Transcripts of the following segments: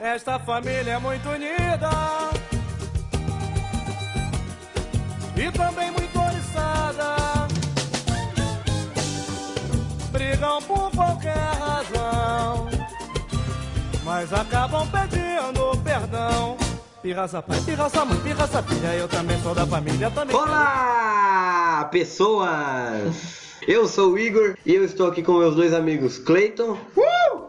Esta família é muito unida e também muito oriçada. Brigam por qualquer razão, mas acabam pedindo perdão. Pirraça pai, pirraça mãe, pirraça filha, eu também sou da família, também. Olá, pessoas! Eu sou o Igor e eu estou aqui com meus dois amigos Cleiton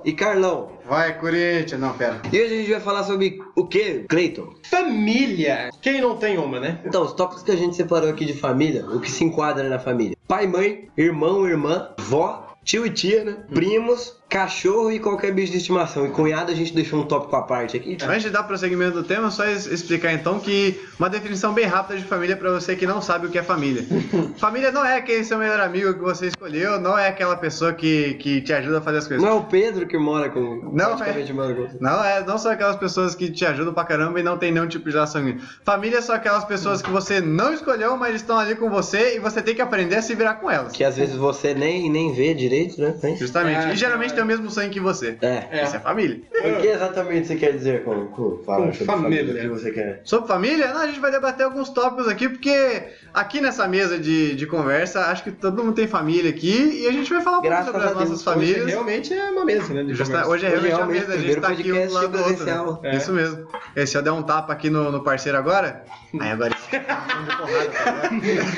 e Carlão. Vai, Corinthians. Não, pera. E hoje a gente vai falar sobre o que, Cleiton? Família! Quem não tem uma, né? Então, os tópicos que a gente separou aqui de família, o que se enquadra na família: pai, mãe, irmão, irmã, vó, tio e tia, né? Primos, cachorro e qualquer bicho de estimação. E cunhado a gente deixou um tópico à parte aqui. Antes de dar prosseguimento do tema, só explicar então que uma definição bem rápida de família para você que não sabe o que é família. família não é aquele seu melhor amigo que você escolheu, não é aquela pessoa que, que te ajuda a fazer as coisas. Não é o Pedro que mora com. Não, mora com. Não, é, não são aquelas pessoas que te ajudam pra caramba e não tem nenhum tipo de relação. Família são aquelas pessoas que você não escolheu, mas estão ali com você e você tem que aprender a se virar com elas. Que às vezes você nem, nem vê direito, né? Justamente. É, e geralmente tem o mesmo sangue que você. É. Isso é família. O que exatamente você quer dizer com, com falar Com sobre família. O que você quer? Sobre família, não, a gente vai debater alguns tópicos aqui, porque aqui nessa mesa de, de conversa, acho que todo mundo tem família aqui e a gente vai falar um pouco sobre as Deus, nossas Hoje famílias. realmente é uma mesa, né? Justa- hoje é realmente a realmente, mesa, a gente tá aqui um lado do outro. Né? Isso mesmo. Esse eu der um tapa aqui no, no parceiro agora. Aí agora.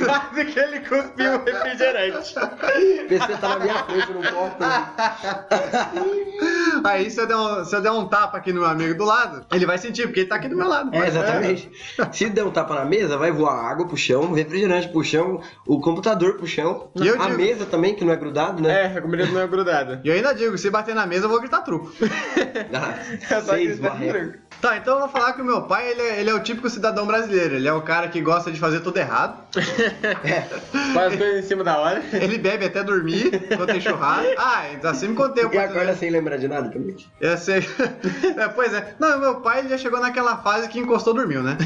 Quase que ele cuspiu o refrigerante. O PC tá na minha frente, não posso. Aí se eu, der um, se eu der um tapa aqui no meu amigo do lado, ele vai sentir, porque ele tá aqui do meu lado. É, exatamente. Se der um tapa na mesa, vai voar água pro chão, refrigerante pro chão, o computador pro chão, E eu a digo- mesa também, que não é grudado, né? É, a comida não é grudada. E eu ainda digo, se bater na mesa, eu vou gritar truco. Ah, É só seis que barrecos. Tá, então eu vou falar que o meu pai, ele é, ele é o típico cidadão brasileiro. Ele é o cara que gosta de fazer tudo errado. Faz coisa em cima da hora. Ele bebe até dormir quando tem churrasco. Ah, então assim me contei. E acorda sem lembrar de nada também? Eu sei. É, pois é. Não, meu pai ele já chegou naquela fase que encostou dormiu, né?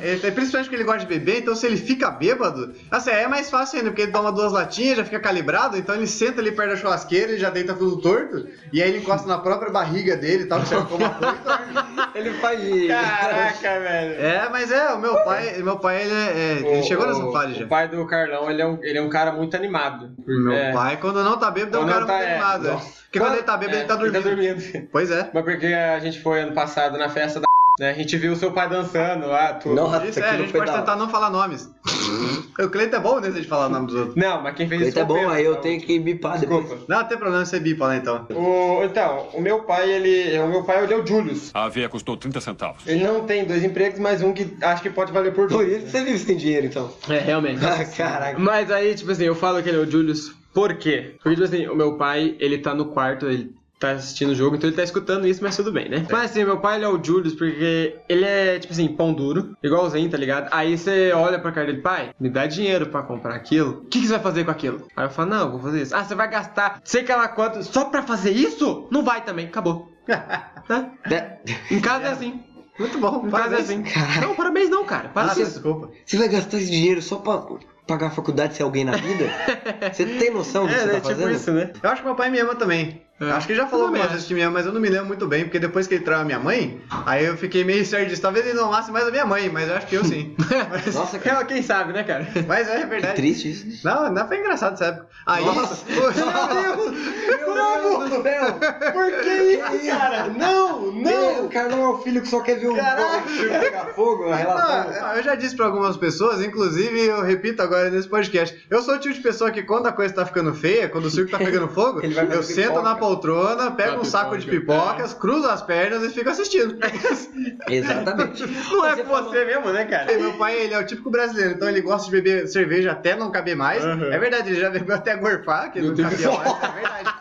Ele, principalmente porque ele gosta de beber, então se ele fica bêbado, assim, é mais fácil ainda, porque ele toma duas latinhas, já fica calibrado, então ele senta ali perto da churrasqueira, ele já deita tudo torto, e aí ele encosta na própria barriga dele e tal, que serve como apoio e dorme. Ele faz. Caraca, velho. É, mas é, o meu pai, meu pai, ele, é, é, ele chegou nessa fase já. O pai do Carlão, ele é um, ele é um cara muito animado. Meu É. pai, quando não tá bêbado, é um Quando cara tá- muito é, animado. é. Porque quando ele tá bêbado, É, ele tá dormindo. dormindo. Pois é. Mas porque a gente foi ano passado na festa né? A gente viu o seu pai dançando lá, tudo. Não, Isso isso é, a gente pode tentar não falar nomes. o Cleiton é bom nesse de falar o nome dos outros. Não, mas quem fez Ele isso foi o bom, aí eu tenho que bipar depois. Não, não tem problema você bipa lá então. O, então, o meu pai, ele. O meu pai ele é o Julius. A aveia custou 30 centavos. Ele não tem dois empregos, mas um que acho que pode valer por Por dois. isso você vive sem dinheiro, então. É, realmente. Ah, caraca. Mas aí, tipo assim, eu falo que ele é o Julius, por quê? Porque, tipo assim, o meu pai, ele tá no quarto, ele tá assistindo o jogo, então ele tá escutando isso, mas tudo bem, né? Mas assim, meu pai, ele é o Julius porque ele é, tipo assim, pão duro, igualzinho, tá ligado? Aí você olha pra cara dele, pai, me dá dinheiro pra comprar aquilo. O que, que você vai fazer com aquilo? Aí eu falo, não, eu vou fazer isso. Ah, você vai gastar sei que lá quanto só pra fazer isso? Não vai também, acabou. Tá? É. Em casa é assim. Muito bom, Em casa é parabéns. assim. Não, parabéns não, cara. Para Ah, desculpa. Você vai gastar esse dinheiro só pra pagar a faculdade de ser alguém na vida? Você tem noção do que É, você né? tá Tipo fazendo? isso, né? Eu acho que meu pai me ama também. É. Acho que ele já falou algumas vezes que me ama, mas eu não me lembro muito bem, porque depois que ele traiu a minha mãe, aí eu fiquei meio certo disso. Talvez ele não amasse mais a minha mãe, mas eu acho que eu sim. mas, Nossa, cara, Quem sabe, né, cara? mas é que verdade. triste isso. Não, não foi engraçado essa época. Aí. Nossa. Poxa, meu Deus! Meu Deus do céu! Por que isso, cara? Não, Não, o Carlão é o filho que só quer ver o Caraca. o filho pegar fogo, a relação. Não, eu já disse pra algumas pessoas, inclusive eu repito agora nesse podcast. Eu sou o tipo de pessoa que quando a coisa tá ficando feia, quando o circo tá pegando fogo, Ele vai fazer eu sento pipoca. na poltrona, pego Ah, um saco de pipoca. pipocas, cruzo as pernas e fico assistindo. Exatamente. Não é Você com falou- você mesmo, né, cara? Meu pai, ele é o típico brasileiro, então ele gosta de beber cerveja até não caber mais. Uhum. É verdade, ele já bebeu até gorfar, que Meu não Deus. cabia mais.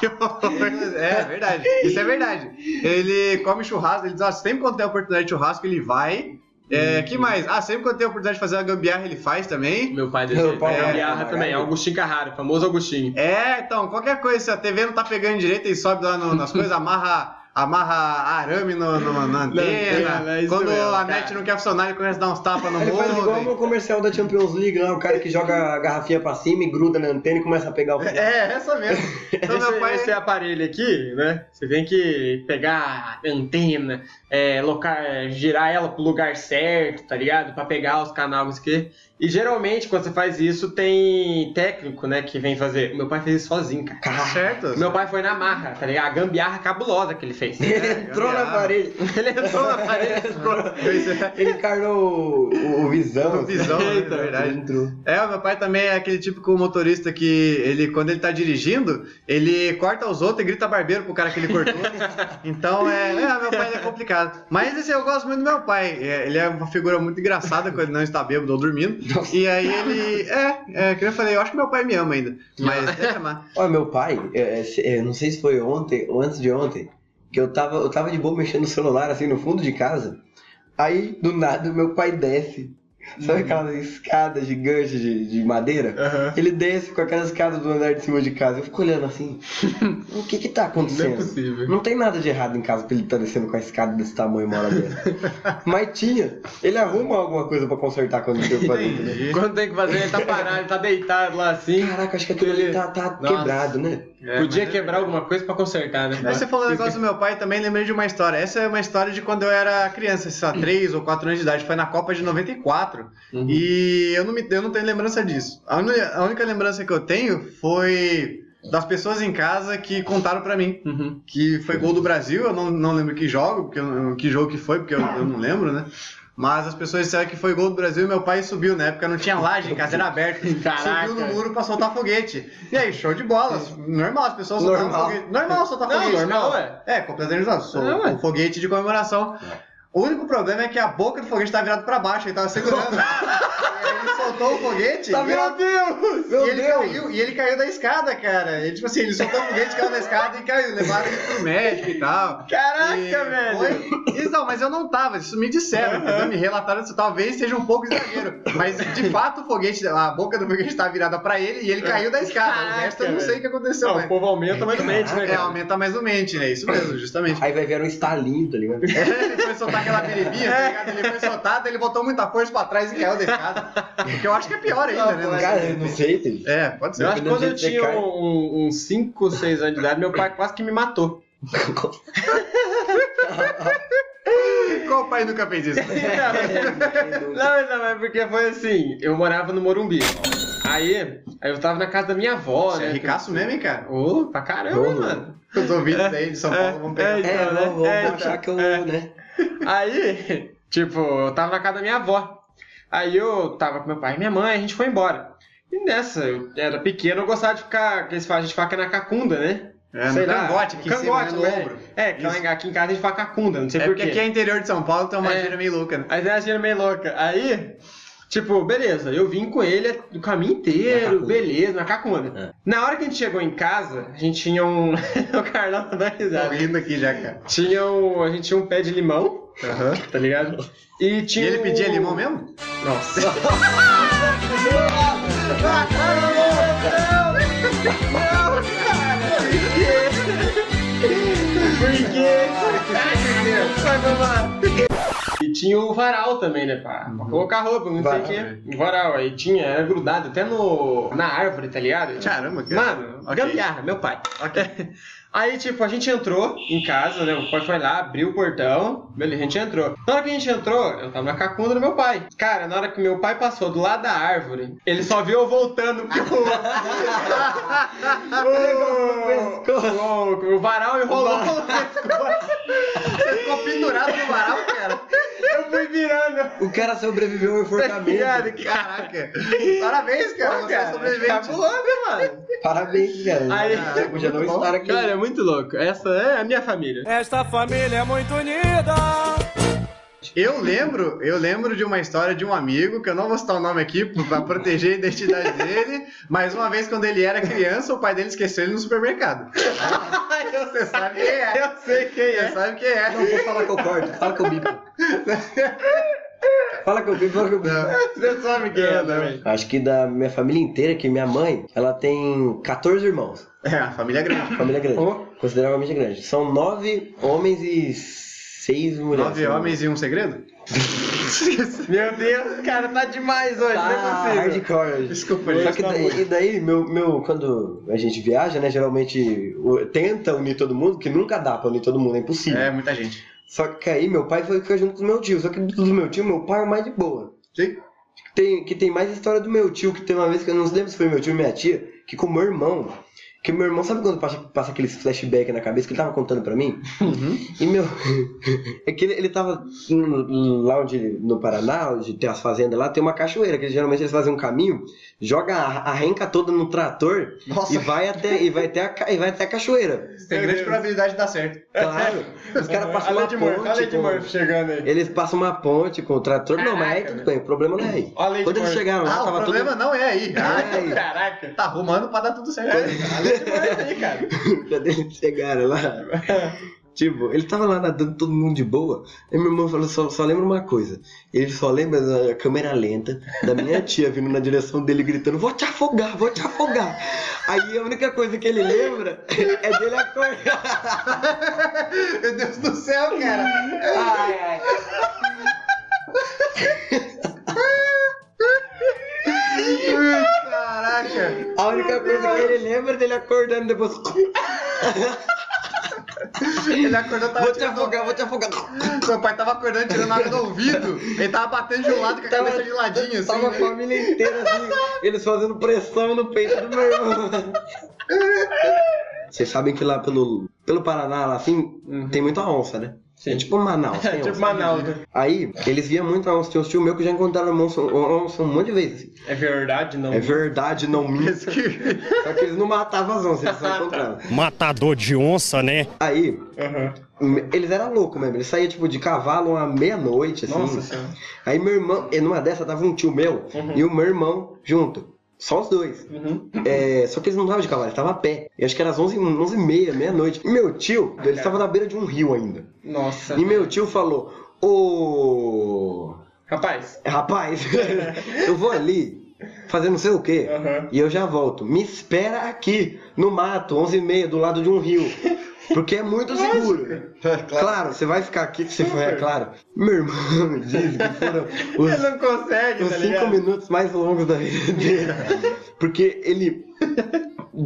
É verdade. é verdade. Isso é verdade. Ele come churrasco, ele diz, ah, sempre quando tem a oportunidade de churrasco, ele vai. É, que mais? Ah, sempre quando tem a oportunidade de fazer uma gambiarra, ele faz também. Meu pai desse Meu pai É, é, gambiarra é, também, é. Augustinho Carraro, famoso Augustinho. É, então, qualquer coisa, se a TV não tá pegando direito, ele sobe lá no- nas coisas, amarra amarra arame no, no- na antena. antena, é isso Quando mesmo, a net não quer funcionar, ele começa a dar uns tapas no Ele faz igual mundo. no comercial da Champions League lá, o cara que joga a garrafinha pra cima e gruda na antena e começa a pegar o É, essa mesmo. Então esse, meu pai. esse aparelho aqui, né? Você tem que pegar a antena, é, locar, é, girar ela pro lugar certo, tá ligado? Pra pegar os canais que. E geralmente, quando você faz isso, tem técnico, né, que vem fazer. Meu pai fez isso sozinho, cara. Tá certo? Meu pai foi na marra, tá ligado? A gambiarra cabulosa que ele fez. Ele entrou na parede. ele entrou na parede e. Ele encarnou o, o visão. O visão, né? É verdade. Entrou. É, o meu pai também é aquele típico motorista que ele, quando ele tá dirigindo, ele corta os outros e grita barbeiro pro cara que ele cortou. então, é, é, meu pai é complicado. Mas assim, eu gosto muito do meu pai. É, ele é uma figura muito engraçada quando ele não está bêbado ou dormindo. E aí ele, é, é, que eu falei, eu acho que meu pai me ama ainda. Mas amar. Olha, meu pai, é, é, é, não sei se foi ontem ou antes de ontem, que eu tava, eu tava de boa mexendo no celular, assim, no fundo de casa. Aí, do nada, meu pai desce. Sabe aquela escada gigante de, de madeira? Aham. Ele desce com aquela escada do andar de cima de casa. Eu fico olhando assim. o que que tá Não é acontecendo? possível. Não tem nada de errado em casa pra ele estar descendo com a escada desse tamanho uma hora dessa. Mas tinha. Ele arruma alguma coisa pra consertar quando tem que fazer. Quando tem que fazer, ele tá parado, ele tá deitado lá assim. Caraca, acho que aquilo ali tá, tá quebrado, né? É, Podia mas- quebrar alguma coisa pra consertar, né? Você falou o negócio do meu pai também, lembrei de uma história. Essa é uma história de quando eu era criança, sei lá, 3 ou 4 anos de idade. Foi na Copa de 94. Uhum. E eu não, me, eu não tenho lembrança disso. A, uni- a única lembrança que eu tenho foi das pessoas em casa que contaram pra mim. Uhum. Que foi gol do Brasil, eu não, não lembro que jogo, porque eu- que jogo que foi, porque eu, eu não lembro, né? Mas as pessoas disseram que foi gol do Brasil e meu pai subiu, na época não tinha laje em casa, era aberto. Caraca. Subiu no muro pra soltar foguete. E aí, show de bola. Normal, as pessoas soltavam Normal. foguete. Normal soltar Não, foguete. normal, não. é. É, completamente normal. Não, é. um foguete de comemoração. O único problema é que a boca do foguete tá virada pra baixo, ele tava segurando. aí ele soltou o foguete. Tá e meu Deus! Meu e ele Deus! caiu, e ele caiu da escada, cara. Ele, tipo assim, ele soltou o foguete, caiu da escada e caiu. Levaram ele pro médico e tal. Caraca, E velho! Foi... Isso, não, mas eu não tava, isso me disseram, entendeu? Me relataram isso, talvez seja um pouco exagero. Mas de fato o foguete, a boca do foguete estava virada pra ele e ele caiu da escada. o resto eu não Caraca, sei o que aconteceu, Não, mas. o povo aumenta, mas não mente, né, É, cara? aumenta mais o mente, né? Isso mesmo, justamente. Aí vai ver um estalinho, tá ligado? ele foi soltar aquela beribinha, tá ligado? Ele foi soltar, daí ele botou muita força pra trás e caiu da escada. Porque eu acho que é pior ainda, né? Mas- Cara, eu não sei, filho. É, pode ser. Eu acho que quando eu tinha uns 5, 6 anos de idade, meu pai quase que me matou. Qual pai nunca fez isso? Não, não, é porque foi assim, eu morava no Morumbi. Aí, aí eu tava na casa da minha avó, Você né? é ricaço mesmo, hein, cara? Ô, pra caramba, Ô, mano. Os ouvintes aí de São Paulo vão pegar. é, É, Então, né? vou, vou É, então. achar que eu, É. né? Aí, tipo, eu tava na casa da minha avó. Aí eu tava com meu pai e minha mãe, a gente foi embora. E nessa, eu era pequeno, eu gostava de ficar, que eles falam, a gente fala que é na cacunda, né? É, no Sei lá, cangote aqui em cima, cangote, né, no é. ombro. É, que aqui em casa a gente fala cacunda, não sei É por porque aqui é interior de São Paulo, tem uma É. gíria meio louca, né? Aí tem uma gira meio louca. Aí, tipo, beleza, eu vim com ele o caminho Na inteiro, cacunda. beleza, na cacunda. É. Na hora que a gente chegou em casa, a gente tinha um. o Carlão tá dando Tô risada. rindo aqui já, cara. Tinha um. A gente tinha um pé de limão, Aham. tá ligado? E E tinha. ele um- pedia limão mesmo? Nossa. Por quê? Vai, vamos lá. E tinha o varal também, né? Pra, pra colocar roupa, não Varal, sei o quê. O varal, aí tinha, era grudado até no, na árvore, tá ligado? Caramba, cara. Mano, Ok. gambiarra, meu pai. Aí, tipo, a gente entrou em casa, né? O pai foi lá, abriu o portão, beleza, a gente entrou. Na hora que a gente entrou, eu tava na cacunda do meu pai. Cara, na hora que meu pai passou do lado da árvore, ele só viu eu voltando porque o. o, o, varal enrolou. Você ficou pendurado no varal, cara? Eu fui virando. O cara sobreviveu ao enforcamento. Caraca. Parabéns, cara. Você é sobrevivente. Cabuloso, mano. Parabéns, cara. Aí- Você podia não estar aqui. Cara, é muito louco. Essa é a minha família. Esta família é muito unida. Eu lembro, eu lembro de uma história de um amigo, que eu não vou citar o nome aqui pra proteger a identidade dele, mas uma vez quando ele era criança, o pai dele esqueceu ele no supermercado. Você sabe quem é. Eu sei quem Você é. sabe quem é. Não vou falar que eu corto, fala que eu bico. Fala que eu bico, fala que eu bico. Você sabe quem é também. Acho que da minha família inteira, que minha mãe, ela tem 14 irmãos. É, a família é grande. Família grande. Oh. consideravelmente grande. São nove homens e seis mulheres. Nove homens e um segredo? Meu Deus, cara, tá demais hoje, não é Tá possível. hardcore. Desculpa, Só gente. que daí, e daí meu, meu, quando a gente viaja, né, geralmente tenta unir todo mundo, que nunca dá pra unir todo mundo, é impossível. É, muita gente. Só que aí meu pai foi ficar junto com o meu tio. Só que do meu tio, meu pai é o mais de boa. Sim. Tem, que tem mais história do meu tio, que tem uma vez que eu não lembro se foi meu tio ou minha tia, que com o meu irmão. Que meu irmão, sabe quando passa, passa aqueles flashback na cabeça que ele tava contando pra mim? E meu. é que ele, ele tava no- lá onde, no Paraná, onde tem as fazendas lá, tem uma cachoeira, que geralmente eles fazem um caminho, joga a, a renca toda no trator Nossa. e vai até, e vai até, a, e vai até a cachoeira. Tem grande probabilidade de dar certo. Claro. Os caras passam Olha uma de Murphy, olha ponte. de Murphy chegando aí. eles passam uma ponte com o trator. não, mas aí tudo bem, o problema não é aí. Olha aí, Quando eles chegaram lá, Ah, o tava problema tudo. não é aí. Ah, É aí. Caraca. tá arrumando pra dar tudo certo. Olha aí, cara. Quando eles chegaram lá, tipo, ele tava lá nadando todo mundo de boa. Aí meu irmão falou: só, só lembra uma coisa. Ele só lembra da câmera lenta, da minha tia vindo na direção dele gritando: Vou te afogar, vou te afogar. Aí a única coisa que ele lembra é dele acordar. Meu Deus do céu, cara. Ai, ai. Caraca. A única coisa que ele lembra é dele acordando depois. Ele acordou, tava Vou te afogar, vou te afogar. Meu pai tava acordando, tirando água do ouvido. Ele tava batendo de um lado com a cabeça de ladinho, assim. Tava a né? família inteira assim, eles fazendo pressão no peito do meu irmão. Vocês sabem que lá pelo, pelo Paraná, lá assim, tem muita onça, né? Sim. É tipo Manaus, tem tipo. Manaus, né? Aí, eles viam muito a onça. Tem uns tio meu que já encontraram onça, onça um monte de vezes. assim. É verdade, não? É verdade, não minto. Só que eles não matavam as onças, eles só encontravam. Matador de onça, né? Aí, Aham. eles eram loucos mesmo. Eles saíam tipo de cavalo à meia-noite, assim. Nossa senhora. Aí meu irmão, numa dessa tava um tio meu e o meu irmão junto. Só os dois. Uhum. É, só que eles não estavam de cavalo, eles estavam a pé. E acho que era às 11, 11 e meia, meia-noite. E meu tio, ele estava na beira de um rio ainda. Nossa. E meu tio falou: Ô. Rapaz. Rapaz, eu vou ali fazer não sei o quê. Aham. E eu já volto. Me espera aqui, no mato, 11 e meia, do lado de um rio. Porque é muito seguro. Claro, você vai ficar aqui que você foi, é claro. Meu irmão diz que foram os, Ele não consegue, os tá cinco ligado? minutos mais longos da vida dele. Porque ele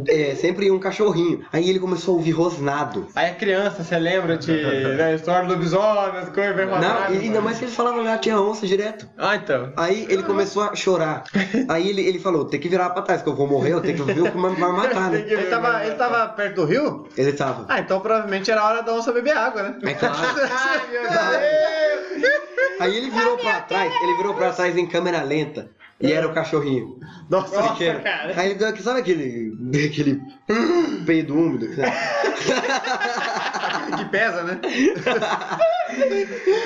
é, sempre um cachorrinho. Aí ele começou a ouvir rosnado. Aí a criança, você lembra de da história do lobisomem, as coisas, vai Não, e ainda mais que ele falava lá tinha onça direto. Ah, então. Aí ele começou a chorar. Aí ele, ele falou: tem que virar pra trás, que eu vou morrer, eu tenho que ver o que vai vai matar, né? Ele tava, ele tava perto do rio? Ele tava. Ah, então provavelmente era a hora da onça beber água, né? É claro. Ai, meu Deus! Aí ele virou pra trás, ele virou pra trás em câmera lenta. E era o cachorrinho. Nossa, Nossa, cara. Aí ele deu aquele, sabe aquele. aquele peido úmido? que pesa, né?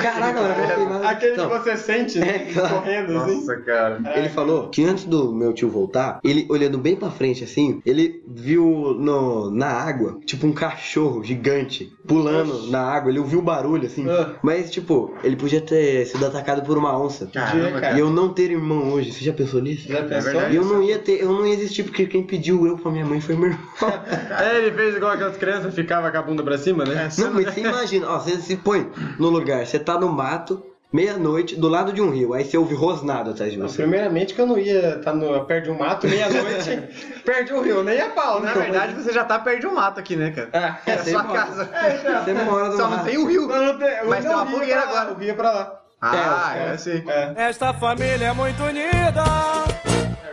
Caraca, mano, eu não sei nada. Aquele Então, que você sente, né? É, claro. Correndo assim. Nossa, cara. Ele falou que antes do meu tio voltar, ele olhando bem pra frente assim, ele viu no, na água, tipo um cachorro gigante pulando na água. Ele ouviu o barulho assim, Ah. mas tipo, ele podia ter sido atacado por uma onça. Caramba, cara. E eu não ter irmão hoje, você já pensou nisso? Já pensou? verdade. E eu não ia ter, eu não ia existir porque quem pediu eu pra minha mãe foi meu irmão. É, ele fez igual aquelas crianças, ficava com a bunda pra cima, né? Não, mas você imagina, ó, você se põe no lugar, você tá no mato, meia-noite, do lado de um rio, aí você ouve rosnado atrás de Não, você. Primeiramente que eu não ia estar no, perto de um mato, meia-noite, perto de um rio, nem a pau, né? Na verdade, você já tá perto de um mato aqui, né, cara? Ah, É a sua mora. casa. Você mora do Só não mato. tem um rio. Não, não tem, Mas não, tem uma o rio é fogueira agora. O rio é pra lá. Ah, É, é assim. É. Esta família é muito unida.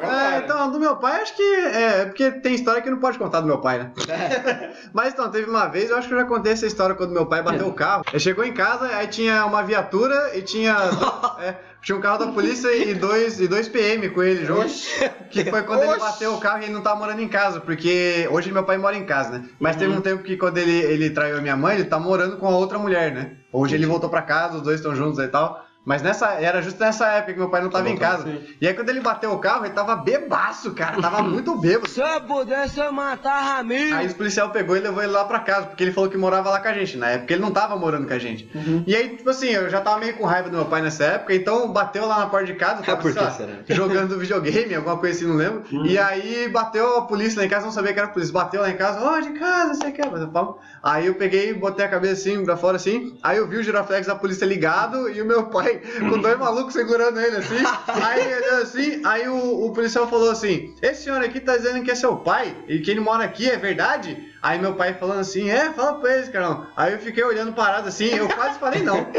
É, então, do meu pai, acho que é, porque tem história que não pode contar do meu pai, né? Mas então, teve uma vez, eu acho que eu já contei essa história quando meu pai bateu o carro. Ele chegou em casa, aí tinha uma viatura e tinha. é, tinha um carro da polícia e dois, e dois PM com ele junto. Que foi quando ele Oxi. bateu o carro e ele não tava morando em casa, porque hoje meu pai mora em casa, né? Mas teve um tempo que quando ele, ele traiu a minha mãe, ele tá morando com a outra mulher, né? Hoje ele voltou pra casa, os dois estão juntos e tal. Mas nessa, era justo nessa época que meu pai não tava em casa. E aí quando ele bateu o carro, ele tava bebaço, cara. Tava muito bêbado. Se eu pudesse, eu matava amigo. Aí os policial pegou e levou ele lá pra casa, porque ele falou que morava lá com a gente. Na época ele não tava morando com a gente. E aí, tipo assim, eu já tava meio com raiva do meu pai nessa época, então bateu lá na porta de casa, tava por sei lá, que jogando videogame, alguma coisa assim, não lembro. E aí bateu a polícia lá em casa, não sabia que era a polícia. Bateu lá em casa, ó, de casa, quer? Bateu palma. Aí eu peguei, botei a cabeça assim, pra fora assim. Aí eu vi o giroflex da polícia ligado e o meu pai com dois malucos segurando ele assim. Aí ele assim, aí o, o policial falou assim: Esse senhor aqui tá dizendo que é seu pai e que ele mora aqui, é verdade? Aí meu pai falando assim, é, fala pra eles, carão. Aí eu fiquei olhando parado assim, eu quase falei não.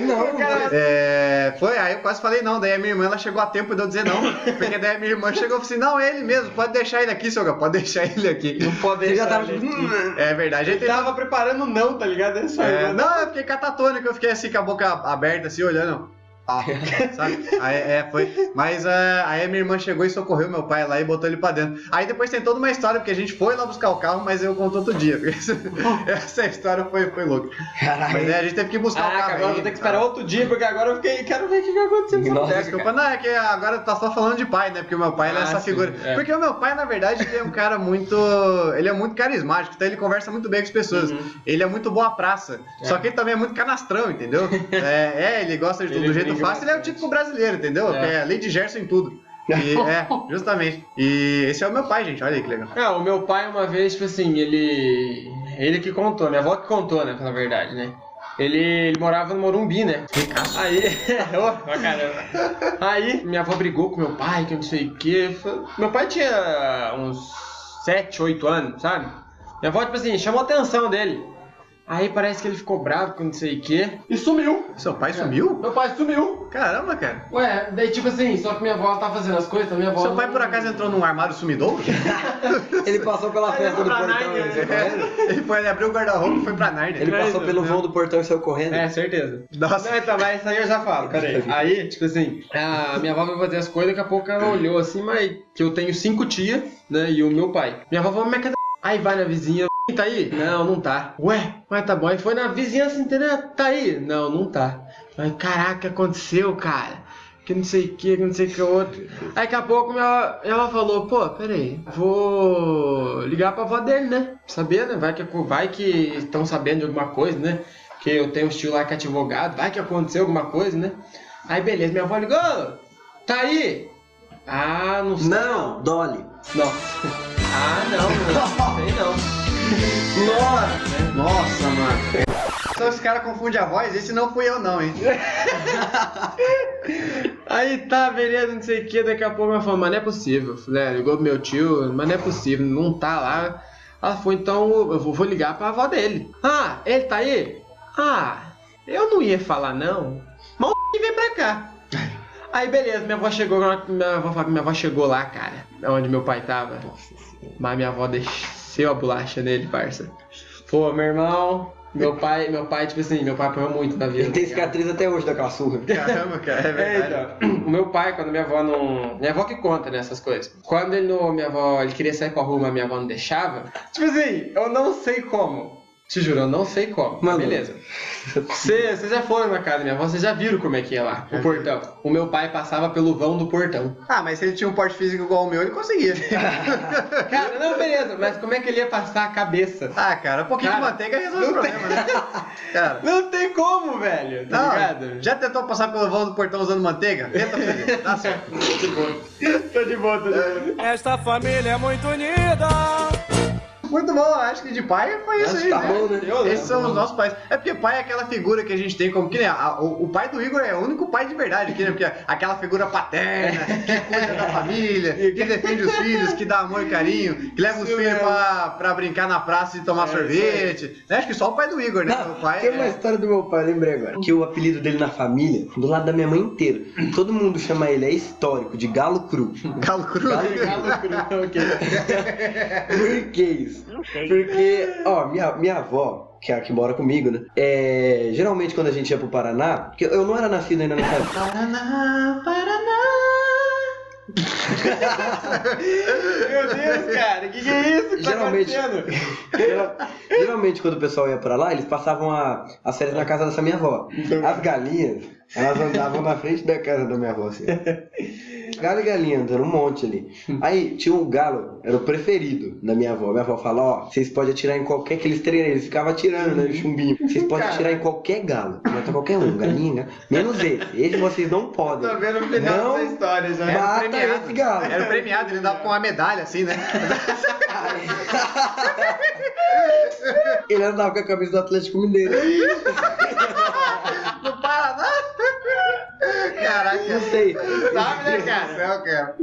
Não, É, foi, aí eu quase falei não. Daí a minha irmã ela chegou a tempo de eu dizer não. Porque daí a minha irmã chegou e falou assim: não, é ele mesmo, pode deixar ele aqui, Soga, pode deixar ele aqui. Não pode Você já deixar tava. ele aqui. É verdade. Ele tava preparando não, tá ligado? É É, irmão. não, eu fiquei catatônico, eu fiquei assim com a boca aberta, assim, olhando. Ah, sabe? Aí, é, foi. Mas ah, aí a minha irmã chegou e socorreu meu pai lá e botou ele pra dentro. Aí depois tem toda uma história, porque a gente foi lá buscar o carro, mas eu conto outro dia. essa- história foi, foi louca. Mas é, a gente teve que buscar o Caraca, carro. agora aí. vou ter que esperar outro dia, porque agora eu fiquei. Quero ver o que aconteceu com Nossa, essa Desculpa, não, é que agora tá só falando de pai, né? Porque o meu pai é Ah, essa sim, figura. é. Porque o meu pai, na verdade, ele é um cara muito. Ele é muito carismático, então ele conversa muito bem com as pessoas. Uhum. Ele é muito boa praça. Só que ele também é muito canastrão, entendeu? é, é, ele gosta de tudo do jeito fácil, ele é o típico brasileiro, entendeu? É. É, lei de Gerson em tudo. E, é, justamente. E esse é o meu pai, gente. Olha aí que legal. É, o meu pai uma vez, tipo assim, ele. Ele que contou, minha avó que contou, né, pela verdade, né? Ele, ele morava no Morumbi, né? Aí. Ô, pra caramba. Aí, minha avó brigou com meu pai, que eu não sei o quê. Meu pai tinha uns 7, 8 anos, sabe? Minha avó, tipo assim, chamou a atenção dele. Aí parece que ele ficou bravo com não sei o quê e sumiu. Seu pai sumiu? Meu pai sumiu. Caramba, cara. Ué, daí tipo assim, só que minha avó tá fazendo as coisas, minha avó. Seu pai por acaso entrou num armário sumidouro? Ele passou pela festa do pra portão Nárnia, e saiu né? correndo. ele foi, ele abriu o guarda-roupa e foi pra Nárnia. Ele passou pelo não. vão do portão e saiu correndo. É, certeza. Nossa. Não, então, mas isso aí eu já falo, peraí. Aí, tipo assim, a minha avó vai fazer as coisas, daqui a pouco ela olhou assim, mas que eu tenho cinco tias, né, e o meu pai. Minha avó falou, mas cadê Aí vai na vizinha, tá aí? Não, não tá. Ué, mas tá bom. Aí foi na vizinhança inteira, tá aí? Não, não tá. Aí, caraca, o que aconteceu, cara? Que não sei o que, que não sei o que outro. Aí daqui a pouco minha, ela falou, pô, peraí, vou ligar pra avó dele, né? Saber, né? Vai que vai que estão sabendo de alguma coisa, né? Que eu tenho um tio lá que é advogado, vai que aconteceu alguma coisa, né? Aí beleza, minha avó ligou, tá aí? Ah, não sei. Não, Dolly. Nossa. Ah, não, não sei não. Nossa! Nossa, mano. Só esse cara confunde a voz, esse não fui eu não, hein? Aí tá, beleza, não sei o que, daqui a pouco ela falou, mas não é possível. Falei, ligou pro meu tio, mas não é possível, não tá lá. Ela falou, então eu vou, ligar pra avó dele. Ah, ele tá aí? Ah, eu não ia falar não, mas o vem pra cá. Aí beleza, minha avó chegou, minha avó, minha avó chegou lá, cara, onde meu pai tava. Mas minha avó desceu a bolacha nele, parça. Pô, meu irmão, meu pai, meu pai, tipo assim, meu pai apanhou muito na vida. Ele tem tá cicatriz até hoje daquela surra. Caramba, cara, é É, verdade. então, o meu pai, quando minha avó não. Minha avó que conta nessas coisas. Quando ele não, minha avó, ele queria sair pra rua, mas minha avó não deixava. Tipo assim, eu não sei como. Te juro, eu não sei como. Mano. Beleza. Vocês já foram na casa da minha avó, vocês já viram como é que é lá, o portão. O meu pai passava pelo vão do portão. Ah, mas se ele tinha um porte físico igual o meu, ele conseguia. Cara, não, beleza, mas como é que ele ia passar a cabeça? ah, cara, um pouquinho Cara, de manteiga resolve o não tem- problema, né? Cara. Não tem como, velho, tá Não, ligado? já tentou passar pelo vão do portão usando manteiga? Tenta fazer, tá certo. Tô de boa, tô de boa. Tô de boa. Esta família é muito unida. Muito bom, acho que de pai foi isso Acho aí, que tá né? bom, né? Eu? Esses são os nossos pais. É porque pai é aquela figura que a gente tem como que nem a- o, o pai do Igor é o único pai de verdade aqui, né? Porque é aquela figura paterna, que cuida da família, que defende os filhos, que dá amor e carinho, que leva os Isso filhos pra, pra brincar na praça e tomar É, sorvete. Né? Acho que só o pai do Igor, né? o pai Tem uma é... história do meu pai, lembrei agora. Que o apelido dele na família, do lado da minha mãe inteira, todo mundo chama ele, é histórico, de galo cru. Galo Cru. Galo cru, ok. Por que isso? Porque, ó, minha, minha avó, que é a que mora comigo, né? É, geralmente quando a gente ia pro Paraná, porque eu não era nascido ainda nessa época. Paraná, Paraná. Meu Deus, cara, o que, que é isso que Geralmente- tá acontecendo? Geral- Geralmente, quando o pessoal ia pra lá, eles passavam a, as férias na casa dessa minha avó. As galinhas, elas andavam na frente da casa da minha avó, assim. Galo e galinha andando um monte ali. Aí tinha um galo, era o preferido da minha avó. Minha avó fala, ó, vocês podem atirar em qualquer que eles treinam, eles ficavam atirando, né, chumbinho. Vocês podem atirar em qualquer galo, mata qualquer um, galinha, né? menos esse. Esse vocês não podem. Tô vendo o final Não dessa história já. Era o Mata premiado. esse galo. Era o premiado, ele andava com uma medalha assim, né? Ele andava com a camisa do Atlético Mineiro. Caraca. Não sei. Sabe, né, cara? Cara.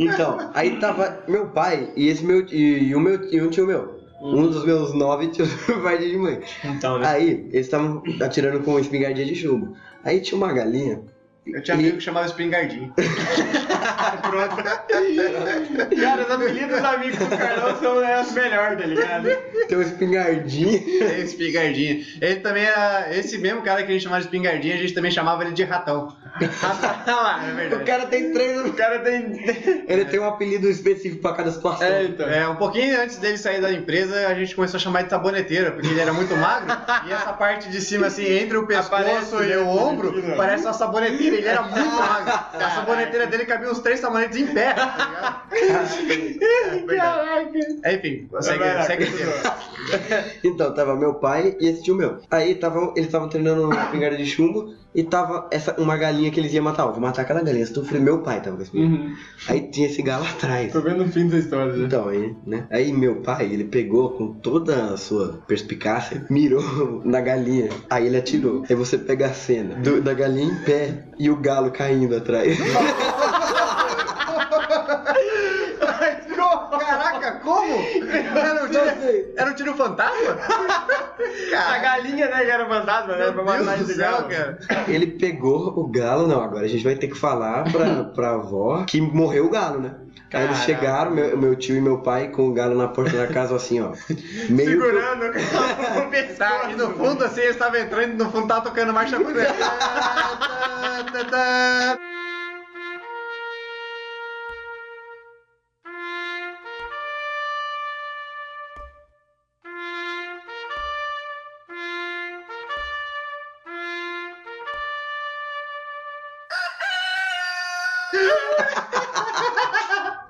Então, aí tava meu pai e esse meu e, e o meu e um tio meu. Um dos meus nove tios pai de mãe. Então, né? Aí, eles estavam atirando com espingardinha de chumbo. Aí tinha uma galinha. Eu tinha amigo que chamava espingardinho. Pronto. Cara, os apelidos dos amigos do Carlão são né, os melhores, tá ligado? Tem um espingardinha. espingardinho. Ele também era. Esse mesmo cara que a gente chamava de espingardinho, a gente também chamava ele de ratão. Lá, É O cara tem três. O cara tem. Ele tem um apelido específico pra cada situação. É, então. É, um pouquinho antes dele sair da empresa, a gente começou a chamar de saboneteiro, porque ele era muito magro, e essa parte de cima, assim, entre o pescoço Aparece, e o ombro, né? parece uma saboneteira, ele era muito magro. A saboneteira dele cabia uns três sabonetes em pé, tá ligado? É verdade. É, Enfim, segue, lá, segue. Então, tava meu pai e esse tio meu. Aí tava, eles estavam treinando uma espingarda de chumbo e tava essa, uma galinha que eles iam matar. Ó, vou matar aquela galinha. Se tu falei, meu pai tava com esse Uhum. Aí tinha esse galo atrás. Tô vendo o fim da história já. Então, aí, né? Aí meu pai, ele pegou com toda a sua perspicácia, mirou na galinha. Aí ele atirou. Aí você pega a cena do- da galinha em pé e o galo caindo atrás. Caraca, como? Era um tiro, era um tiro fantasma? A Cara, galinha, né, que era fantasma, né? Pra meu matar Deus do esse céu, galo. cara. ele pegou o galo, não, agora a gente vai ter que falar pra, pra avó que morreu o galo, né? Aí eles chegaram, meu, meu tio e meu pai, com o galo na porta da casa, assim, ó. Meio Segurando o pescoço. Tá, e no fundo, assim, eles estavam entrando e no fundo tava tocando marcha cruzada.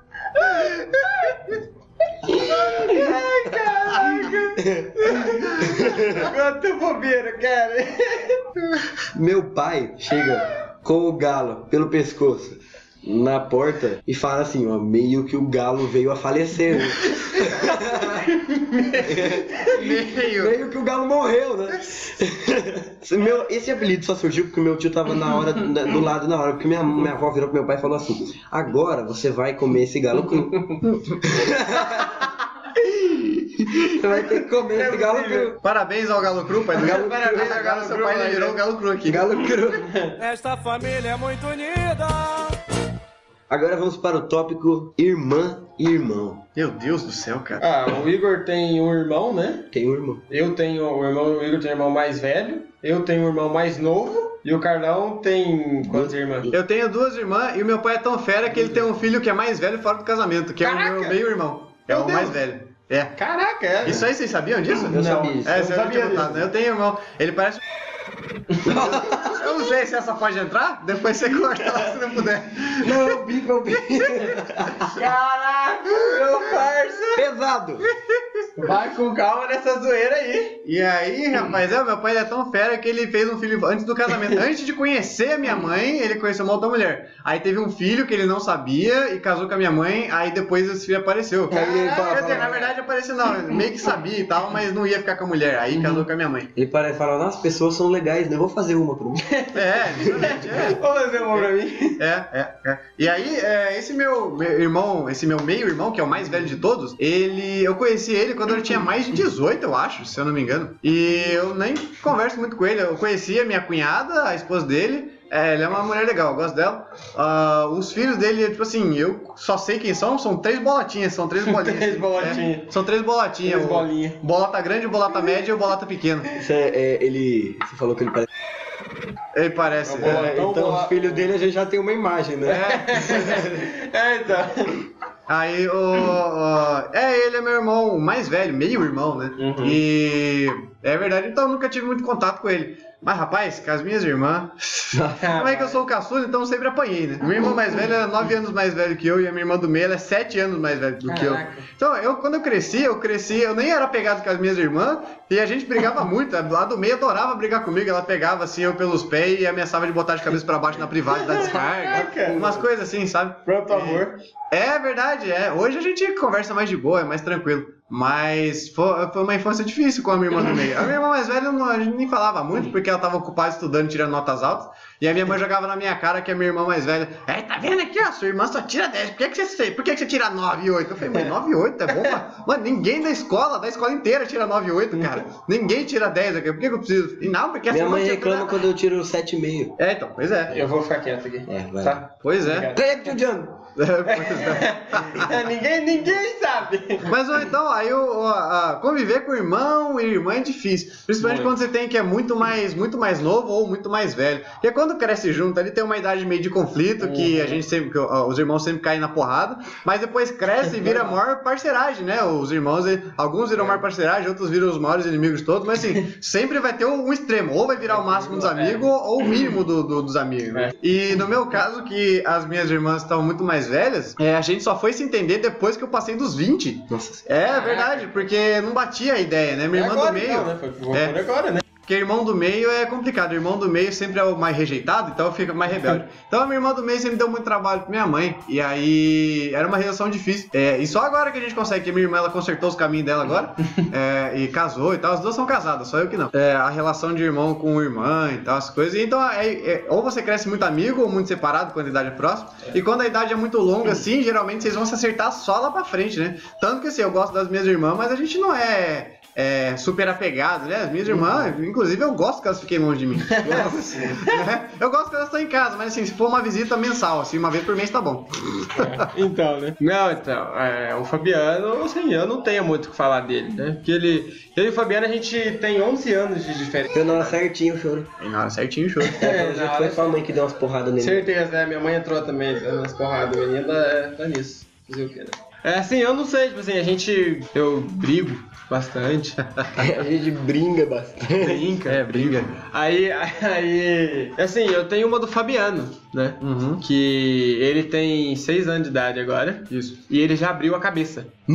Quanto bobeira, cara. Meu pai chega com o galo pelo pescoço na porta e fala assim, ó, meio que o galo veio a falecer. Né? Meio. meio que o galo morreu, né? Meu, esse apelido só surgiu porque meu tio tava na hora, na- do lado na hora, porque minha, minha avó virou pro meu pai e falou assim, agora você vai comer esse galo cru. você vai ter que comer esse galo cru. Parabéns ao Galo Cru, pai. Galo Parabéns Cru. ao Galo Seu pai ele virou o Galo Cru aqui. Galo cru. Esta família é muito unida. Agora vamos para o tópico irmã e irmão. Meu Deus do céu, cara. Ah, o Igor tem um irmão, né? Tem um irmão. Eu tenho o irmão, o Igor tem um irmão mais velho. Eu tenho um irmão mais novo. E o Carlão tem quantas irmãs? Eu tenho duas irmãs e o meu pai é tão fera que ele tem um filho que é mais velho fora do casamento, que é o Caraca! meu meio-irmão. É Meu o mais Deus! velho. É. Caraca, é. Isso aí vocês sabiam disso? Eu Não. sabia isso. É, Eu você não não tinha sabia contado, disso. né? Eu tenho irmão. Ele parece. Eu não sei se essa pode entrar, depois você corta lá se não puder. Não, eu bico, eu bico. Caraca, meu parça. Pesado. Vai com calma nessa zoeira aí. E aí, rapaz, é, meu pai é tão fera que ele fez um filho antes do casamento. Antes de conhecer a minha mãe, ele conheceu uma outra mulher. Aí teve um filho que ele não sabia e casou com a minha mãe, aí depois esse filho apareceu. Aí fala- Quer dizer, na verdade apareceu não, meio que sabia e tal, mas não ia ficar com a mulher. Aí casou com a minha mãe. Ele parece falar, nossa, as pessoas são legais, né? Eu vou fazer uma pra mim. É, justamente, é. Vou fazer uma pra mim. É, é, é. E aí, é, esse meu, meu irmão, esse meu meio-irmão, que é o mais velho de todos, ele. Eu conheci ele quando ele tinha mais de 18, eu acho, se eu não me engano. E eu nem converso muito com ele. Eu conheci a minha cunhada, a esposa dele. É, ela é uma mulher legal, eu gosto dela. Ah, os filhos dele, tipo assim, eu só sei quem são, são três bolotinhas, são três bolinhas. Três bolotinhas. É, são três bolotinhas. Três o- bolinhas. Bolota grande, bolota média e o bolota pequeno. Isso é, é, ele. Você falou que ele parece. Ele parece. Lá, é, então. Então, os filhos dele a gente já tem uma imagem, né? É, então. Aí o, o- É, ele é meu irmão mais velho, meio irmão, né? Uhum. E. É verdade, então eu nunca tive muito contato com ele. Mas, rapaz, com as minhas irmãs. Como é que eu sou o caçula, então eu sempre apanhei, né? Minha irmã mais velha é 9 anos mais velha que eu e a minha irmã do meio ela é 7 anos mais velha do que eu. Então, eu, quando eu cresci, eu cresci, eu nem era pegado com as minhas irmãs e a gente brigava muito. Lá do meio adorava brigar comigo, ela pegava assim eu pelos pés e ameaçava de botar de cabeça pra baixo na privada da descarga. Caraca. Umas coisas assim, sabe? Pronto, amor. É verdade, é. Hoje a gente conversa mais de boa, é mais tranquilo. Mas foi, foi uma infância difícil com a minha irmã do meio. A minha irmã mais velha não- a gente nem falava muito, porque ela tava ocupada estudando, tirando notas altas. E a minha mãe jogava na minha cara que a minha irmã mais velha. É, tá vendo aqui, ó, sua irmã só tira 10. Por que, que você Por que, que você tira 9 e 8? Eu falei, mãe, 9 e 8 é bom, mano. Mano, ninguém da escola, da escola inteira tira 9 e 8, cara. Ninguém tira 10 aqui. Por que, que eu preciso? E não, porque Minha mãe irmã reclama tira- quando eu tiro 7,5. É, então, pois é. Eu vou ficar quieto aqui. É, vai. Tá? Pois é. Obrigado. É. É, ninguém, ninguém sabe. Mas ou então, aí o, a- conviver com irmão e irmã é difícil. Principalmente Muito. quando você tem que é muito mais, muito mais novo ou muito mais velho. Porque quando cresce junto, ali tem uma idade meio de conflito, que a gente sempre, os irmãos sempre caem na porrada, mas depois cresce e vira maior parceiragem, né? Os irmãos, alguns viram maior parceiragem, outros viram os maiores inimigos todos, mas assim, sempre vai ter um extremo, ou vai virar o máximo dos amigos, ou o mínimo do- do- dos amigos, né? E no meu caso, que as minhas irmãs estão muito mais velhas, é, a gente só foi se entender depois que eu passei dos 20. Nossa É verdade, porque não batia a ideia, né? Minha É irmã agora, do meio. então, né? Foi, foi É. por agora, né? Porque irmão do meio é complicado. Irmão do meio sempre é o mais rejeitado, então fica mais rebelde. Então a minha irmã do meio sempre deu muito trabalho pra minha mãe. E aí era uma relação difícil. É, e só agora que a gente consegue, que minha irmã ela consertou os caminhos dela agora. é, e casou e tal. As duas são casadas, só eu que não. É, a relação de irmão com irmã e tal, as coisas. Então, é, é, ou você cresce muito amigo ou muito separado quando a idade é próxima. E quando a idade é muito longa, assim, geralmente vocês vão se acertar só lá pra frente, né? Tanto que assim, eu gosto das minhas irmãs, mas a gente não é é, super apegado, né? As minhas irmãs, inclusive, eu gosto que elas fiquem longe de mim. Né? eu gosto que elas estão em casa, mas assim, se for uma visita mensal, assim, uma vez por mês tá bom. Então, né? Não, então, é, o Fabiano, assim, eu não tenho muito o que falar dele, né? Porque ele, eu e o Fabiano, a gente tem 11 anos de diferença. Eu não era certinho o choro. Aí na hora certinho, show. É, na já hora foi sua mãe que deu umas porradas nele. Certeza, né? Minha mãe entrou também dando umas porradas, menina é, tá nisso. Fazer o quê, né? É assim, eu não sei, tipo assim, a gente. Eu brigo bastante. A gente brinca bastante. Brinca. É, brinca. Aí, aí. Assim, eu tenho uma do Fabiano, né? Uhum. Que ele tem 6 anos de idade agora. Isso. E ele já abriu a cabeça.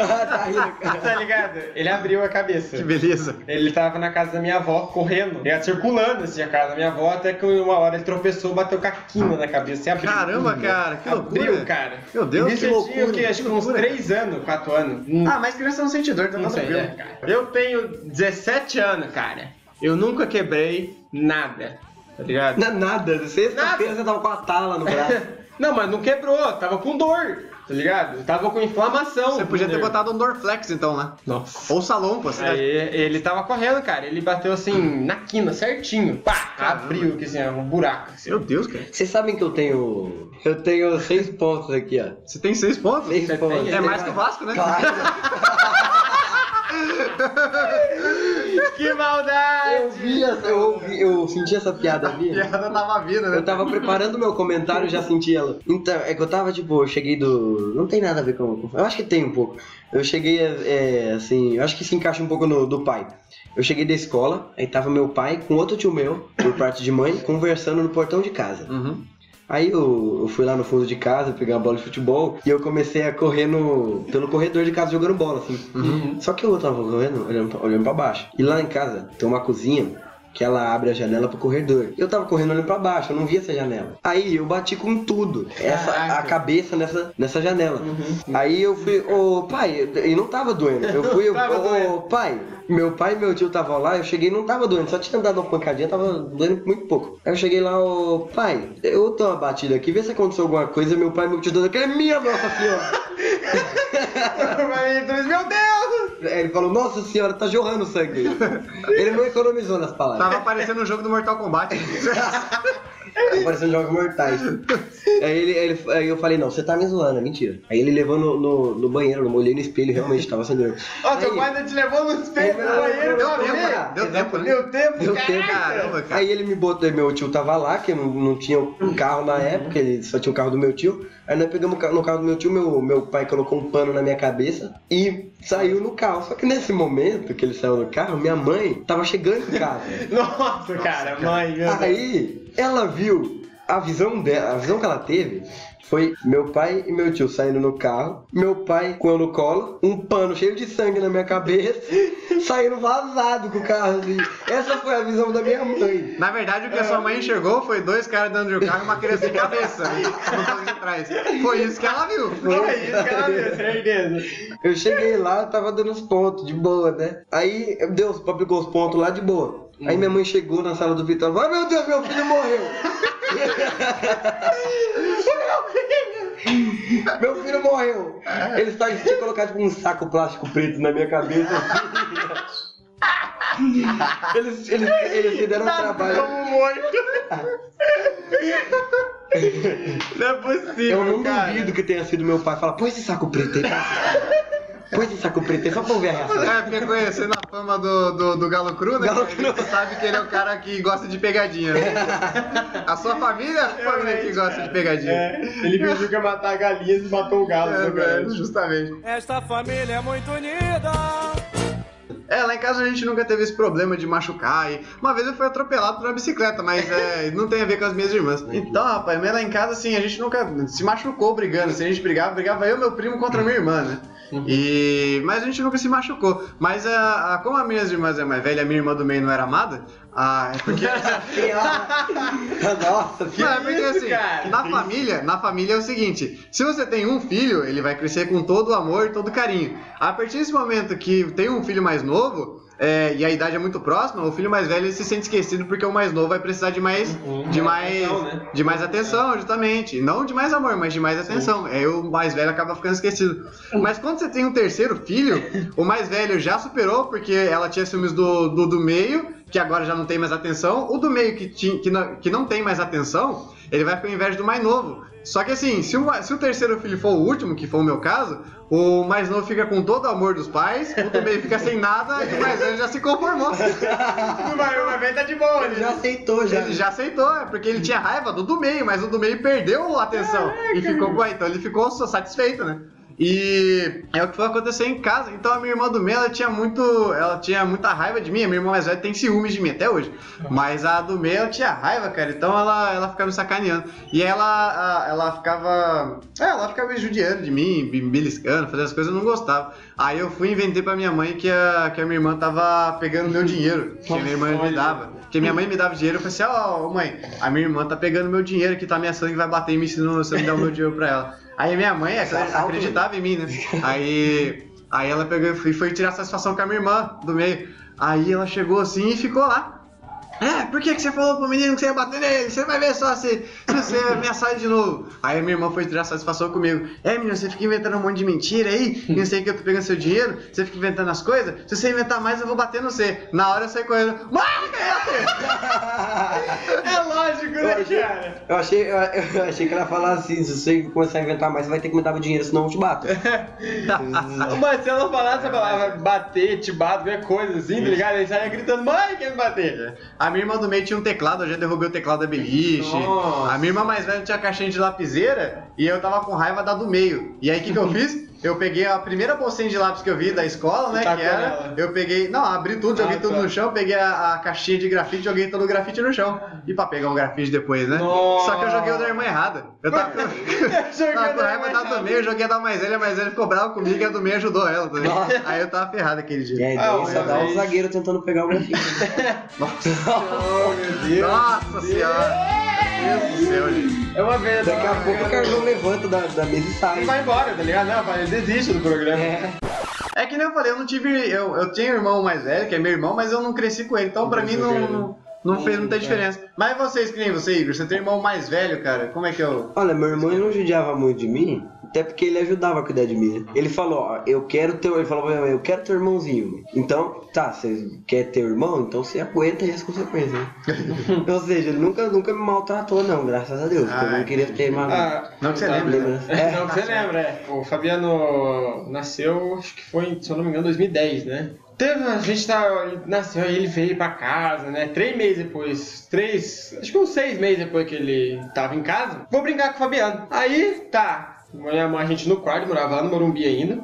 Ah, tá rindo. Tá ligado? Ele abriu a cabeça. Que beleza. Ele tava na casa da minha avó, correndo, ligado? circulando assim a casa da minha avó, até que uma hora ele tropeçou, bateu com a quina na cabeça abriu. Caramba, cara, que Abriu, loucura. cara. Meu Deus, Isso que eu loucura. tinha o quê? Acho que uns loucura. 3 anos, 4 anos. Hum, Ah, mas criança não sente dor, então não tá sei, né, cara? Eu tenho 17 anos, cara. Eu nunca quebrei nada, tá ligado? Não é nada. Sexta-feira você tava com a tala no braço. Não, mas não quebrou, tava com dor, tá ligado? Tava com inflamação. Você podia ter botado um Dorflex então, né? Nossa. Ou salão, pô. Você Aí ele tava correndo, cara. Ele bateu assim na quina, certinho. Pá! Caramba. Abriu aqui assim, um buraco. Assim. Meu Deus, cara. Vocês sabem que eu tenho. Eu tenho seis pontos aqui, ó. Você tem seis pontos? Seis Você pontos. tem? É mais que o Vasco, né? Claro. Que maldade! Eu vi essa, eu ouvi, eu senti essa piada, A vi? piada tava vindo, né? Eu tava preparando meu comentário e já senti ela. Então, é que eu tava, tipo, eu cheguei do. Não tem nada a ver com. com- Eu acho que tem um pouco. Eu cheguei, é, assim, eu acho que se encaixa um pouco no do pai. Eu cheguei da escola, aí tava meu pai com outro tio meu, por parte de mãe, conversando no portão de casa. Uhum. Aí eu, eu fui lá no fundo de casa pegar uma bola de futebol e eu comecei a correr no, pelo corredor de casa jogando bola, assim. Só que eu tava correndo olhando pra, olhando pra baixo. E lá em casa tem uma cozinha que ela abre a janela pro corredor. Eu tava correndo olhando pra baixo, eu não via essa janela. Aí eu bati com tudo, essa, a cabeça nessa, nessa janela. Aí eu fui, ô pai, e não tava doendo. Eu fui, ô doendo. pai, meu pai e meu tio estavam lá, eu cheguei e não tava doendo, só tinha dado uma pancadinha, tava doendo muito pouco. Aí eu cheguei lá, ô pai, eu tô uma batida aqui, vê se aconteceu alguma coisa, meu pai e meu tio dando aquele é minha nossa senhora. Meu Deus! Aí ele falou, nossa senhora, tá jorrando sangue. Ele não economizou nas palavras. Tava aparecendo no jogo do Mortal Kombat. Aparecendo jogos mortais. Aí, ele, ele- aí eu falei, não, você tá me zoando, é mentira. Aí ele levou no, no, no banheiro, eu olhei no espelho realmente tava sangrando. Ó, seu Aí- pai ainda te levou no espelho Deu no banheiro, deu tempo, cara. deu tempo, Deu deu tempo, Deu tempo. Caramba, cara. Aí ele me botou, meu tio tava lá, que não, não tinha um carro na época, ele só tinha o carro do meu tio. Aí nós pegamos no carro do meu tio, meu, meu pai colocou um pano na minha cabeça e saiu no carro. Só que nesse momento que ele saiu do carro, minha mãe tava chegando em casa. Nossa, cara, mãe, meu Deus. Aí ela viu a visão dela, a visão que ela teve foi meu pai e meu tio saindo no carro, meu pai com eu no colo, um pano cheio de sangue na minha cabeça, saindo vazado com o carro assim. Essa foi a visão da minha mãe. Na verdade, o que a sua mãe enxergou foi dois caras dentro do carro e uma criança de cabeça no banco de trás. Foi isso que ela viu. Foi isso que ela viu, certeza. Eu cheguei lá, tava dando os pontos, de boa, né? Aí Deus aplicou os pontos lá de boa. Aí minha mãe chegou na sala do Vitor e falou: Ai meu Deus, meu filho morreu! meu filho morreu! Eles eles tinham colocado tipo, um saco plástico preto na minha cabeça. assim. Eles, eles, eles me deram um trabalho. Como morto. Não é possível, Eu não cara. duvido que tenha sido meu pai falar: Põe esse saco preto aí, tá? Põe esse saco preto aí, só pra ver a reação. É, porque conhecendo a fama do, do, do Galo Cru, né? Galo gente sabe que ele é o cara que gosta de pegadinha. né? A sua família é a família que gosta de pegadinha. É, ele fingiu que ia matar galinhas e matou o galo. É, né, cara? velho, justamente. Esta família é muito unida. É, lá em casa a gente nunca teve esse problema de machucar. E uma vez eu fui atropelado por uma bicicleta, mas é, não tem a ver com as minhas irmãs. Então, rapaz, mas lá em casa, assim, a gente nunca se machucou brigando. Se a gente brigava, brigava eu e meu primo contra a minha irmã, né? E... Mas a gente nunca se machucou. Mas a, a- como a minhas irmãs é mais velha, a minha irmã do meio não era amada, a, é porque. Nossa, que Não, é porque isso, assim, cara? na família, na família é o seguinte: se você tem um filho, ele vai crescer com todo o amor e todo o carinho. A partir desse momento que tem um filho mais novo, é, e a idade é muito próxima, o filho mais velho ele se sente esquecido porque o mais novo vai precisar de mais, de mais, atenção, né? de mais atenção, justamente. Não de mais amor, mas de mais atenção. Aí o mais velho acaba ficando esquecido. Mas quando você tem um terceiro filho, o mais velho já superou porque ela tinha ciúmes do, do, do meio, que agora já não tem mais atenção. O do meio que, tinha, que, não, que não tem mais atenção, ele vai com inveja do mais novo. Só que assim, se o, se o terceiro filho for o último, que foi o meu caso, o mais novo fica com todo o amor dos pais, o do meio fica sem nada e o mais velho já se conformou. O vai ver, tá de boa, Ele né? já aceitou, já. Ele já aceitou, é porque ele tinha raiva do do meio, mas o do meio perdeu a atenção e ficou com então ele ficou só satisfeito, né? E é o que foi acontecer em casa. Então a minha irmã do meio, ela tinha muito, ela tinha muita raiva de mim. A minha irmã mais velha tem ciúmes de mim até hoje. Mas a do meio ela tinha raiva, cara. Então ela, ela ficava me sacaneando. E ela, a- ela ficava, é, ela ficava me judiando de mim, me beliscando, fazendo as coisas eu não gostava. Aí eu fui e inventei pra minha mãe que a, que a minha irmã tava pegando meu dinheiro, que a minha irmã me dava. Porque minha mãe me dava dinheiro, eu falei assim, ó, ô, mãe, a minha irmã tá pegando meu dinheiro que tá ameaçando que vai bater em mim se não você não der o meu dinheiro pra ela. Aí minha mãe ac- acreditava em mim, né? Aí, aí ela pegou e foi- foi tirar satisfação com a minha irmã do meio. Aí ela chegou assim e ficou lá. É, por que, que você falou pro menino que você ia bater nele? Você vai ver só se, se você ameaçar ele de novo. Aí minha irmã foi tirar satisfação comigo. É, menino, você fica inventando um monte de mentira aí, não sei que eu tô pegando seu dinheiro, você fica inventando as coisas. Se você inventar mais, eu vou bater no você. Na hora eu saí correndo. Bater! É lógico, né, cara? Eu achei, eu, achei que ela ia falar assim, se você começar a inventar mais, você vai ter que me dar o dinheiro, senão eu te bato. Mas se ela falasse a palavra bater, te bato, qualquer coisa assim, tá ligado? Ele saia gritando, mãe, quer me bater. A minha irmã do meio tinha um teclado, eu já derrubei o teclado da beliche. Nossa. A minha irmã mais velha tinha caixinha de lapiseira e eu tava com raiva da do meio. E aí o que, que eu fiz? Eu peguei a primeira bolsinha de lápis que eu vi da escola, né? Tacou que era. nela. Eu peguei. Não, abri tudo, joguei Ah, tudo tá. no chão, peguei a, a caixinha de grafite, joguei todo o grafite no chão. E pra pegar um grafite depois, né? Nossa. Só que eu joguei o da irmã errada. Eu tava, Joguei tava o com da raiva da do errada. meio, eu joguei a da mais velha, a mais velha ficou brava comigo e a do meio ajudou ela também. Nossa. Aí eu tava ferrado aquele dia. E aí, Ah, só dá mas- um zagueiro tentando pegar o grafite. Oh, meu Deus. Nossa senhora! Meu Deus do céu, gente. É uma vez. Daqui a pouco o Carlão levanta da, da mesa e sai. Ele vai embora, tá ligado? Não, ele desiste do programa. É. É que nem eu falei, eu não tive. Eu, eu tinha um irmão mais velho, que é meu irmão, mas eu não cresci com ele. Então pra mim não, não, não fez muita diferença. Mas vocês, que nem você, Igor, você tem um irmão mais velho, cara. Como é que eu. Olha, meu irmão não judiava muito de mim, Até porque ele ajudava a cuidar de mim. né? Ele falou, ó, eu quero teu. Ele falou pra minha mãe, eu quero teu irmãozinho. Então, tá, você quer ter irmão? Então você aguenta aí as consequências. né? Ou seja, ele nunca, nunca me maltratou, não, graças a Deus. porque eu não queria ter mais. Ah, Não que você né? lembrança. É, Não, que você lembra, é. O Fabiano nasceu, acho que foi, se eu não me engano, 2010, né? Teve, a gente tá, ele nasceu aí, ele veio pra casa, né? Três meses depois, três, acho que uns seis meses depois que ele tava em casa, vou brincar com o Fabiano. Aí, tá, minha mãe, a gente no quarto, morava lá no Morumbi ainda.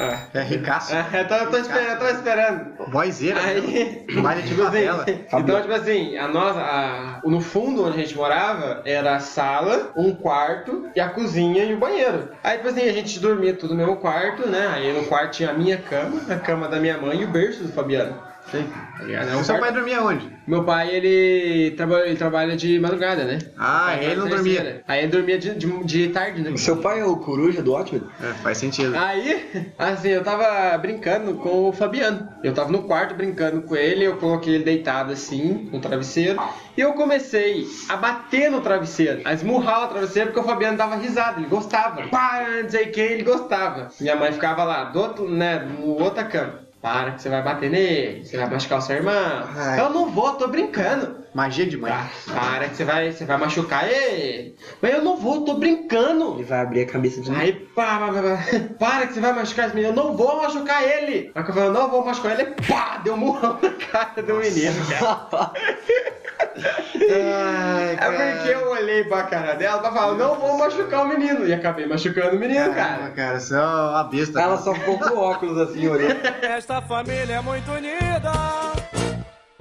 Ah, É ricaço. ah, eu tô, tô esperando, eu tô esperando. Vozeira. Aí, né? Baile de favela. então, tipo assim, a nossa, a- no fundo onde a gente morava era a sala, um quarto e a cozinha e o banheiro. Aí, tipo assim, a gente dormia tudo no mesmo quarto, né? Aí no quarto tinha a minha cama, a cama da minha mãe e o berço do Fabiano. Sim. Tá ligado? É um O seu quarto- pai dormia onde? Meu pai, ele trabalha, ele trabalha de madrugada, né? Ah, ele não dormia. terceira. Aí ele dormia de, de, de tarde, né? O seu pai é o coruja do Watchmen? É, faz sentido. Aí, assim, eu tava brincando com o Fabiano. Eu tava no quarto brincando com ele, eu coloquei ele deitado assim, no travesseiro, e eu comecei a bater no travesseiro, a esmurrar o travesseiro, porque o Fabiano dava risada, ele gostava. Pá, não sei quem, ele gostava. Minha mãe ficava lá, do outro, né, no outra cama. Para que você vai bater nele, você vai machucar o seu irmão. Ai. Eu não vou, tô brincando. Magia de mãe. Ah, para que você vai, você vai machucar ele. Mas eu não vou, tô brincando. Ele vai abrir a cabeça de Aí, pá, pá, pá, pá. para que você vai machucar esse menino. Eu não vou machucar ele. Aí que eu eu não vou machucar ele. Pá, deu um murrão na cara do menino, cara. Ai, É porque eu olhei pra cara dela pra falar, não vou machucar o menino. E acabei machucando o menino, Caramba, cara. cara, você é uma besta. Ela cara. só ficou com óculos assim, olhando. Esta família é muito unida.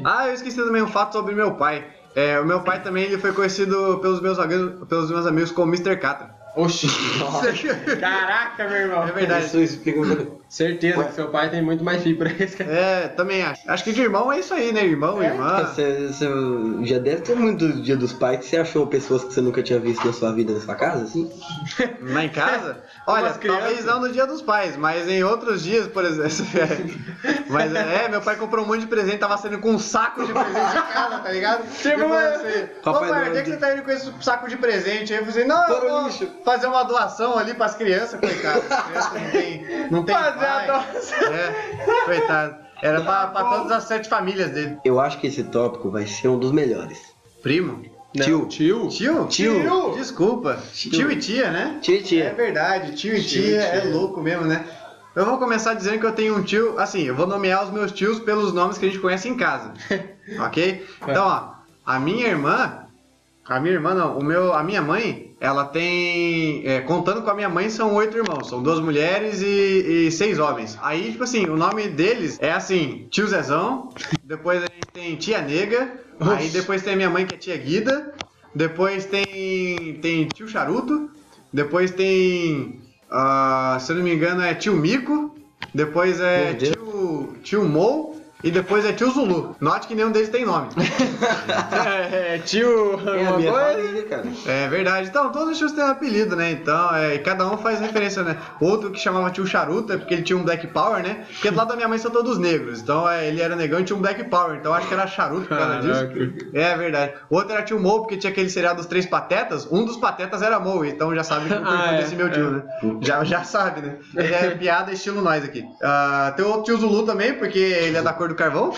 Ah, eu esqueci também um fato sobre meu pai. É, o meu pai também ele foi conhecido pelos meus amigos, pelos meus amigos como Mr. Catra. Oxi. Caraca, meu irmão. É verdade. Isso explica Certeza que seu pai tem muito mais fibra. É, também acho. Acho que de irmão é isso aí, né? Irmão, irmã. Você, você já deve ter muito dia dos pais que você achou pessoas que você nunca tinha visto na sua vida na sua casa, assim? Lá em casa? Olha, talvez não no dia dos pais, mas em outros dias, por exemplo. mas é, meu pai comprou um monte de presente, tava saindo com um saco de presente em casa, tá ligado? Tipo, é- assim, Ô Papai pai, onde é que você tá indo com esse saco de presente? Aí eu falei assim, não, eu vou fazer uma doação ali pras crianças, coitado. As crianças não tem, não tem É, coitado. Era pra, pra todas as sete famílias dele. Eu acho que esse tópico vai ser um dos melhores. Primo? Tio. Tio? Tio? Tio. Desculpa. Tio, e tia, né? Tia e tia. É verdade, tio e Tio e tia, tia. é louco mesmo, né? Eu vou começar dizendo que eu tenho um tio, assim, eu vou nomear os meus tios pelos nomes que a gente conhece em casa. ok? Então, ó, a minha irmã, a minha irmã não, o meu, a minha mãe, ela tem, é, contando com a minha mãe, são oito irmãos, são duas mulheres e, e seis homens. Aí, tipo assim, o nome deles é assim, tio Zezão, depois a gente tem tia Nega, aí depois tem a minha mãe que é tia Guida, depois tem, tem tio Charuto, depois tem, ah, se eu não me engano, é tio Mico, depois é tio, tio Mo e depois é tio Zulu. Note que nenhum deles tem nome. É, é, tio. É uma família, cara. É verdade. Então, todos os tios têm um apelido, né? Então, é, e cada um faz referência, né? Outro que chamava tio Charuto é porque ele tinha um Black Power, né? Porque do lado da minha mãe são todos negros. Então, é, ele era negão e tinha um Black Power. Então, acho que era Charuto por causa disso. É verdade. Outro era tio Mo, porque tinha aquele seriado dos Três Patetas. Um dos patetas era Mo, então já sabe que o Ah, é, desse meu tio, é. né? Já, já sabe, né? Ele é piada estilo nós aqui. Ah, tem o outro tio Zulu também, porque ele é da cor do carvão.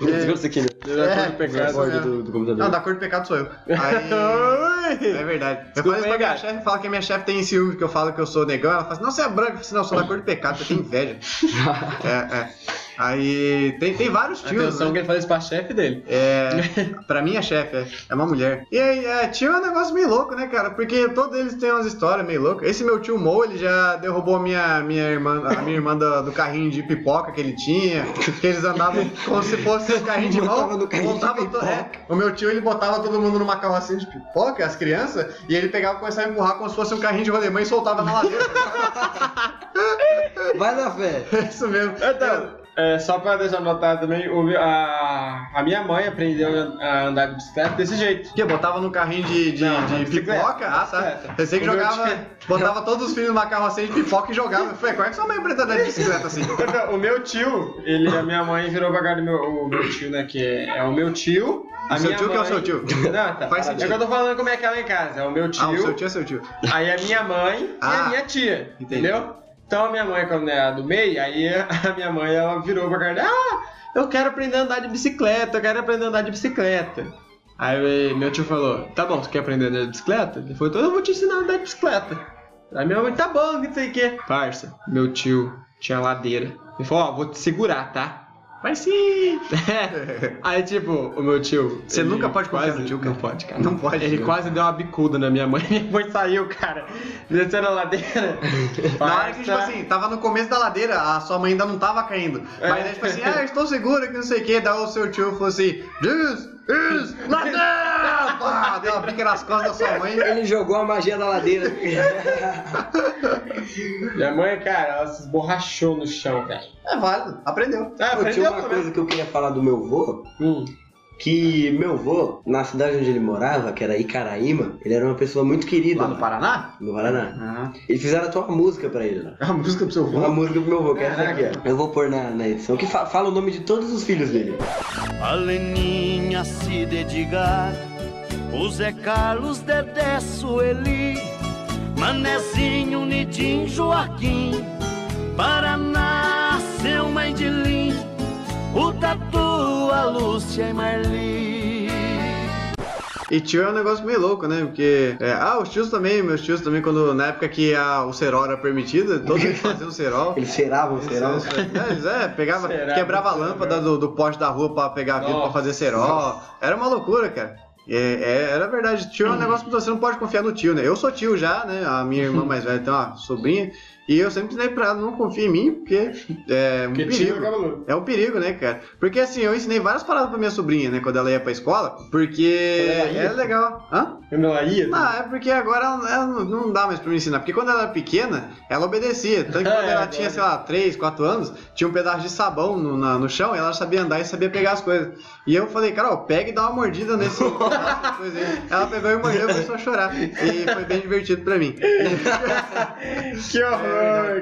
Isso aqui, né? É, do pecado. mesmo. do, do computador. Não, da cor do pecado sou eu. Aí. É verdade. Eu Desculpa falo isso pra minha chefe, fala que a minha chefe tem ciúme, que eu falo que eu sou negão. Ela fala assim, não, você é branco. Eu falo assim, não, eu sou da cor do pecado, você tem inveja. é, é. Aí tem, tem vários tios. Atenção né? que ele faz isso pra chefe dele. É, pra mim é chefe, é, é uma mulher. E aí, é, tio é um negócio meio louco, né, cara? Porque todos eles têm umas histórias meio loucas. Esse meu tio Mo, ele já derrubou a minha, minha irmã, a minha irmã do, do carrinho de pipoca que ele tinha. Que eles andavam como se fosse um carrinho de mão. Botava to- é, o meu tio, ele botava todo mundo numa carrocinha de pipoca, as crianças, e ele pegava e começava a empurrar como se fosse um carrinho de rolemã e soltava na ladeira. Vai na fé. É isso mesmo. Então, é, só pra deixar notado também, o a, a minha mãe aprendeu a andar de bicicleta desse jeito. Que botava no carrinho de, de, Não, de pipoca? Ah, tá. Pensei que O jogava, botava todos os filhos numa carrocinha de pipoca e jogava. Eu falei, como é que sua mãe aprendeu a andar de bicicleta assim? Então, o meu tio, ele, a minha mãe virou pra cá do meu, o meu tio, né? Que é, é o meu tio A seu minha tio que é o mãe- seu tio? Não, tá. Faz É sentido. que eu tô falando como é que é lá em casa. É o meu tio, Ah, o seu tio é seu tio. aí a minha mãe e Ah, a minha tia. entendi. Entendeu? Então a minha mãe, quando é a do meio, aí a minha mãe ela virou pra cara Ah, eu quero aprender a andar de bicicleta, eu quero aprender a andar de bicicleta. Aí meu tio falou, tá bom, tu quer aprender a andar de bicicleta? Ele falou, então eu vou te ensinar a andar de bicicleta. Aí minha mãe, tá bom, não sei o que. Parça, meu tio tinha ladeira. Ele falou, ó, vou te segurar, tá? Vai sim! Aí, tipo, o meu tio. Você ele nunca pode confiar no tio, cara. Não pode, cara. Não pode, Ele cara. quase deu uma bicuda na minha mãe. Minha mãe saiu, cara. Descendo a ladeira. Na hora que, tipo assim, tava no começo da ladeira, a sua mãe ainda não tava caindo. É. Mas aí, tipo assim, ah, estou seguro que não sei o que. Daí o seu tio falou assim, this is ladeira! Pá, Deu uma bica nas costas da sua mãe. Ele jogou a magia da ladeira. Minha mãe, cara, ela se esborrachou no chão, cara. É válido, aprendeu. Ah, Pô, tinha uma também. coisa que eu queria falar do meu vô, Hum. Que meu vô, na cidade onde ele morava, que era Icaraíma, ele era uma pessoa muito querida. Lá no Paraná? No Paraná. Ah. Eles fizeram até uma música pra ele lá. A música pro seu Uma vô. música pro meu vô, que é essa aqui, ó. Eu vou pôr na, na edição, que fa- fala o nome de todos os filhos dele. A Leninha, Cid Edgar, o Zé Carlos, Dedé, Sueli, Manezinho, Nidim, Joaquim, Paraná, seu mãe de Lim, o Tatu, a Lúcia e Marli. E tio é um negócio meio louco, né? Porque. é, ah, os tios também, meus tios também, quando na época que a, o cerol era permitido, todos eles faziam cerol. Eles cheiravam, serão. É, eles, é, pegava, Cerava, quebrava a lâmpada do, do poste da rua pra pegar vidro pra Nossa. fazer cerol. Era uma loucura, cara. É, é, era verdade, tio é um negócio que você não pode confiar no tio, né? Eu sou tio já, né? A minha irmã mais velha tem uma sobrinha. E eu sempre ensinei pra ela não confia em mim, porque é um Porque perigo. É um perigo, né, cara? Porque assim, eu ensinei várias paradas pra minha sobrinha, né, quando ela ia pra escola, porque é legal. Hã? Quando ela ia. Ah, é porque agora ela, ela não- não dá mais pra me ensinar. Porque quando ela era pequena, ela obedecia. Tanto que quando É, ela tinha, sei lá, 3, 4 anos, tinha um pedaço de sabão no, na- no chão e ela sabia andar e sabia pegar as coisas. E eu falei, Carol, pega e dá uma mordida nesse coisa aí. Ela pegou e mordeu e começou a chorar. E foi bem divertido pra mim. Que horror,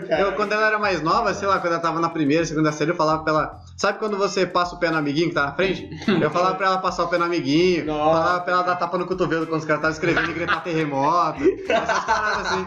cara. Eu, quando ela era mais nova, sei lá, quando ela tava na primeira, segunda série, eu falava pra ela. Sabe quando você passa o pé no amiguinho que tá na frente? Eu falava pra ela passar o pé no amiguinho, Nossa. falava pra ela dar tapa no cotovelo quando os caras estavam escrevendo e gritar terremoto, essas paradas assim.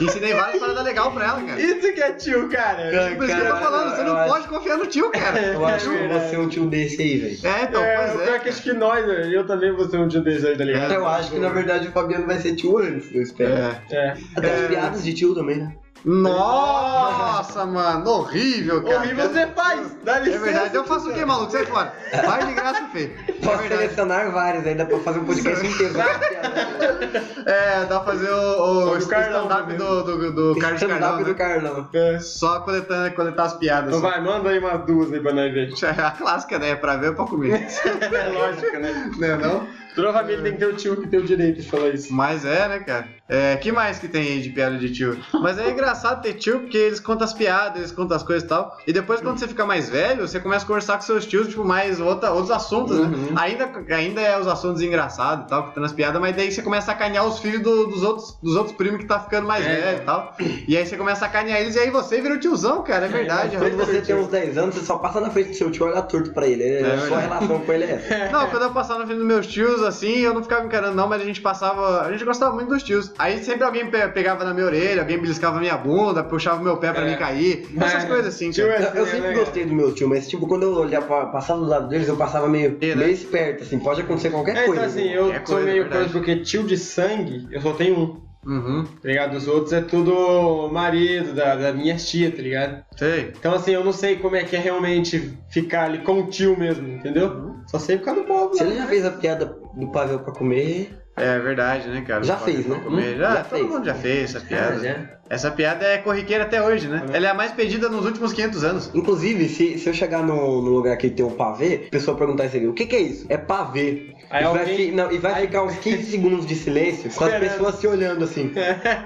Ensinei várias paradas legais pra ela, cara. Isso que é tio, cara. Por isso que eu tô falando, você não acho- pode confiar no tio, cara. Eu acho que É eu vou ser um tio desse aí, velho. É, então, é, pois é. pior que acho que nós, eu também vou ser um tio desse aí, tá ligado? Eu acho que na verdade o Fabiano vai ser tio antes, eu espero. É. É. Até as É. piadas de tio também, né? Nossa, mano, horrível, cara. Horrível você faz, dá É licença. verdade, eu faço o quê, maluco? Sai fora. Vai de graça, feio. É Posso verdade. selecionar vários, aí dá pra fazer um podcast inteiro. É, dá pra fazer o, o O do Carlão stand-up também. do, do, do Carlos Stand-up Carlão, do né? Carlão. É. Só coletando, coletar as piadas. Então vai, manda aí umas duas aí pra nós ver. É a clássica, né? Pra ver ou pra comer. É lógico, né? não é não? Toda família tem que ter o tio que tem o direito de falar isso. Mas é, né, cara? É, que mais que tem aí de piada de tio? Mas é engraçado ter tio, porque eles contam as piadas, eles contam as coisas e tal. E depois, quando você fica mais velho, você começa a conversar com seus tios, tipo, mais outra, outros assuntos, né? Ainda, ainda é os assuntos engraçados e tal, contando as piadas, mas daí você começa a sacanear os filhos do- dos, outros, dos outros primos que tá ficando mais É. velho e tal. E aí você começa a sacanear eles, e aí você vira o tiozão, cara, é verdade. Quando você tem uns 10 anos, você só passa na frente do seu tio e olha torto pra ele. É, É a sua verdade. relação com ele é essa. Não, quando eu passava na frente dos meus tios, assim, eu não ficava encarando, não, mas a gente passava. A gente gostava muito dos tios. Aí sempre alguém pe- pegava na minha orelha, alguém beliscava minha bunda, puxava meu pé pra É. mim cair. Essas É. coisas assim, é- Eu, eu sempre gostei do meu tio, mas tipo, quando eu olhava, pra- passava do lado deles, eu passava meio, É, né? meio esperto, assim, pode acontecer qualquer É, coisa. então assim, eu É sou coisa, meio coisa porque tio de sangue, eu só tenho um. Uhum. Tá ligado? Os outros é tudo marido da, da minha tia, tá ligado? Sei. Então assim, eu não sei como é que é realmente ficar ali com o tio mesmo, entendeu? Uhum. Só sei ficar no povo. Né? ele já fez a piada do pavel pra comer, É verdade, né, cara? Já fez, né? Hum, Já, já todo fez. mundo já fez essa piada. Ah, já. Essa piada é corriqueira até hoje, né? Ela é a mais pedida nos últimos 500 anos. Inclusive, se, se eu chegar no, no lugar que tem um pavê, a pessoa perguntar isso aqui, o que, que é isso? É pavê. Aí e, vai, alguém- fi- não, e vai ficar uns 15 segundos de silêncio com as Esperando. pessoas se olhando assim.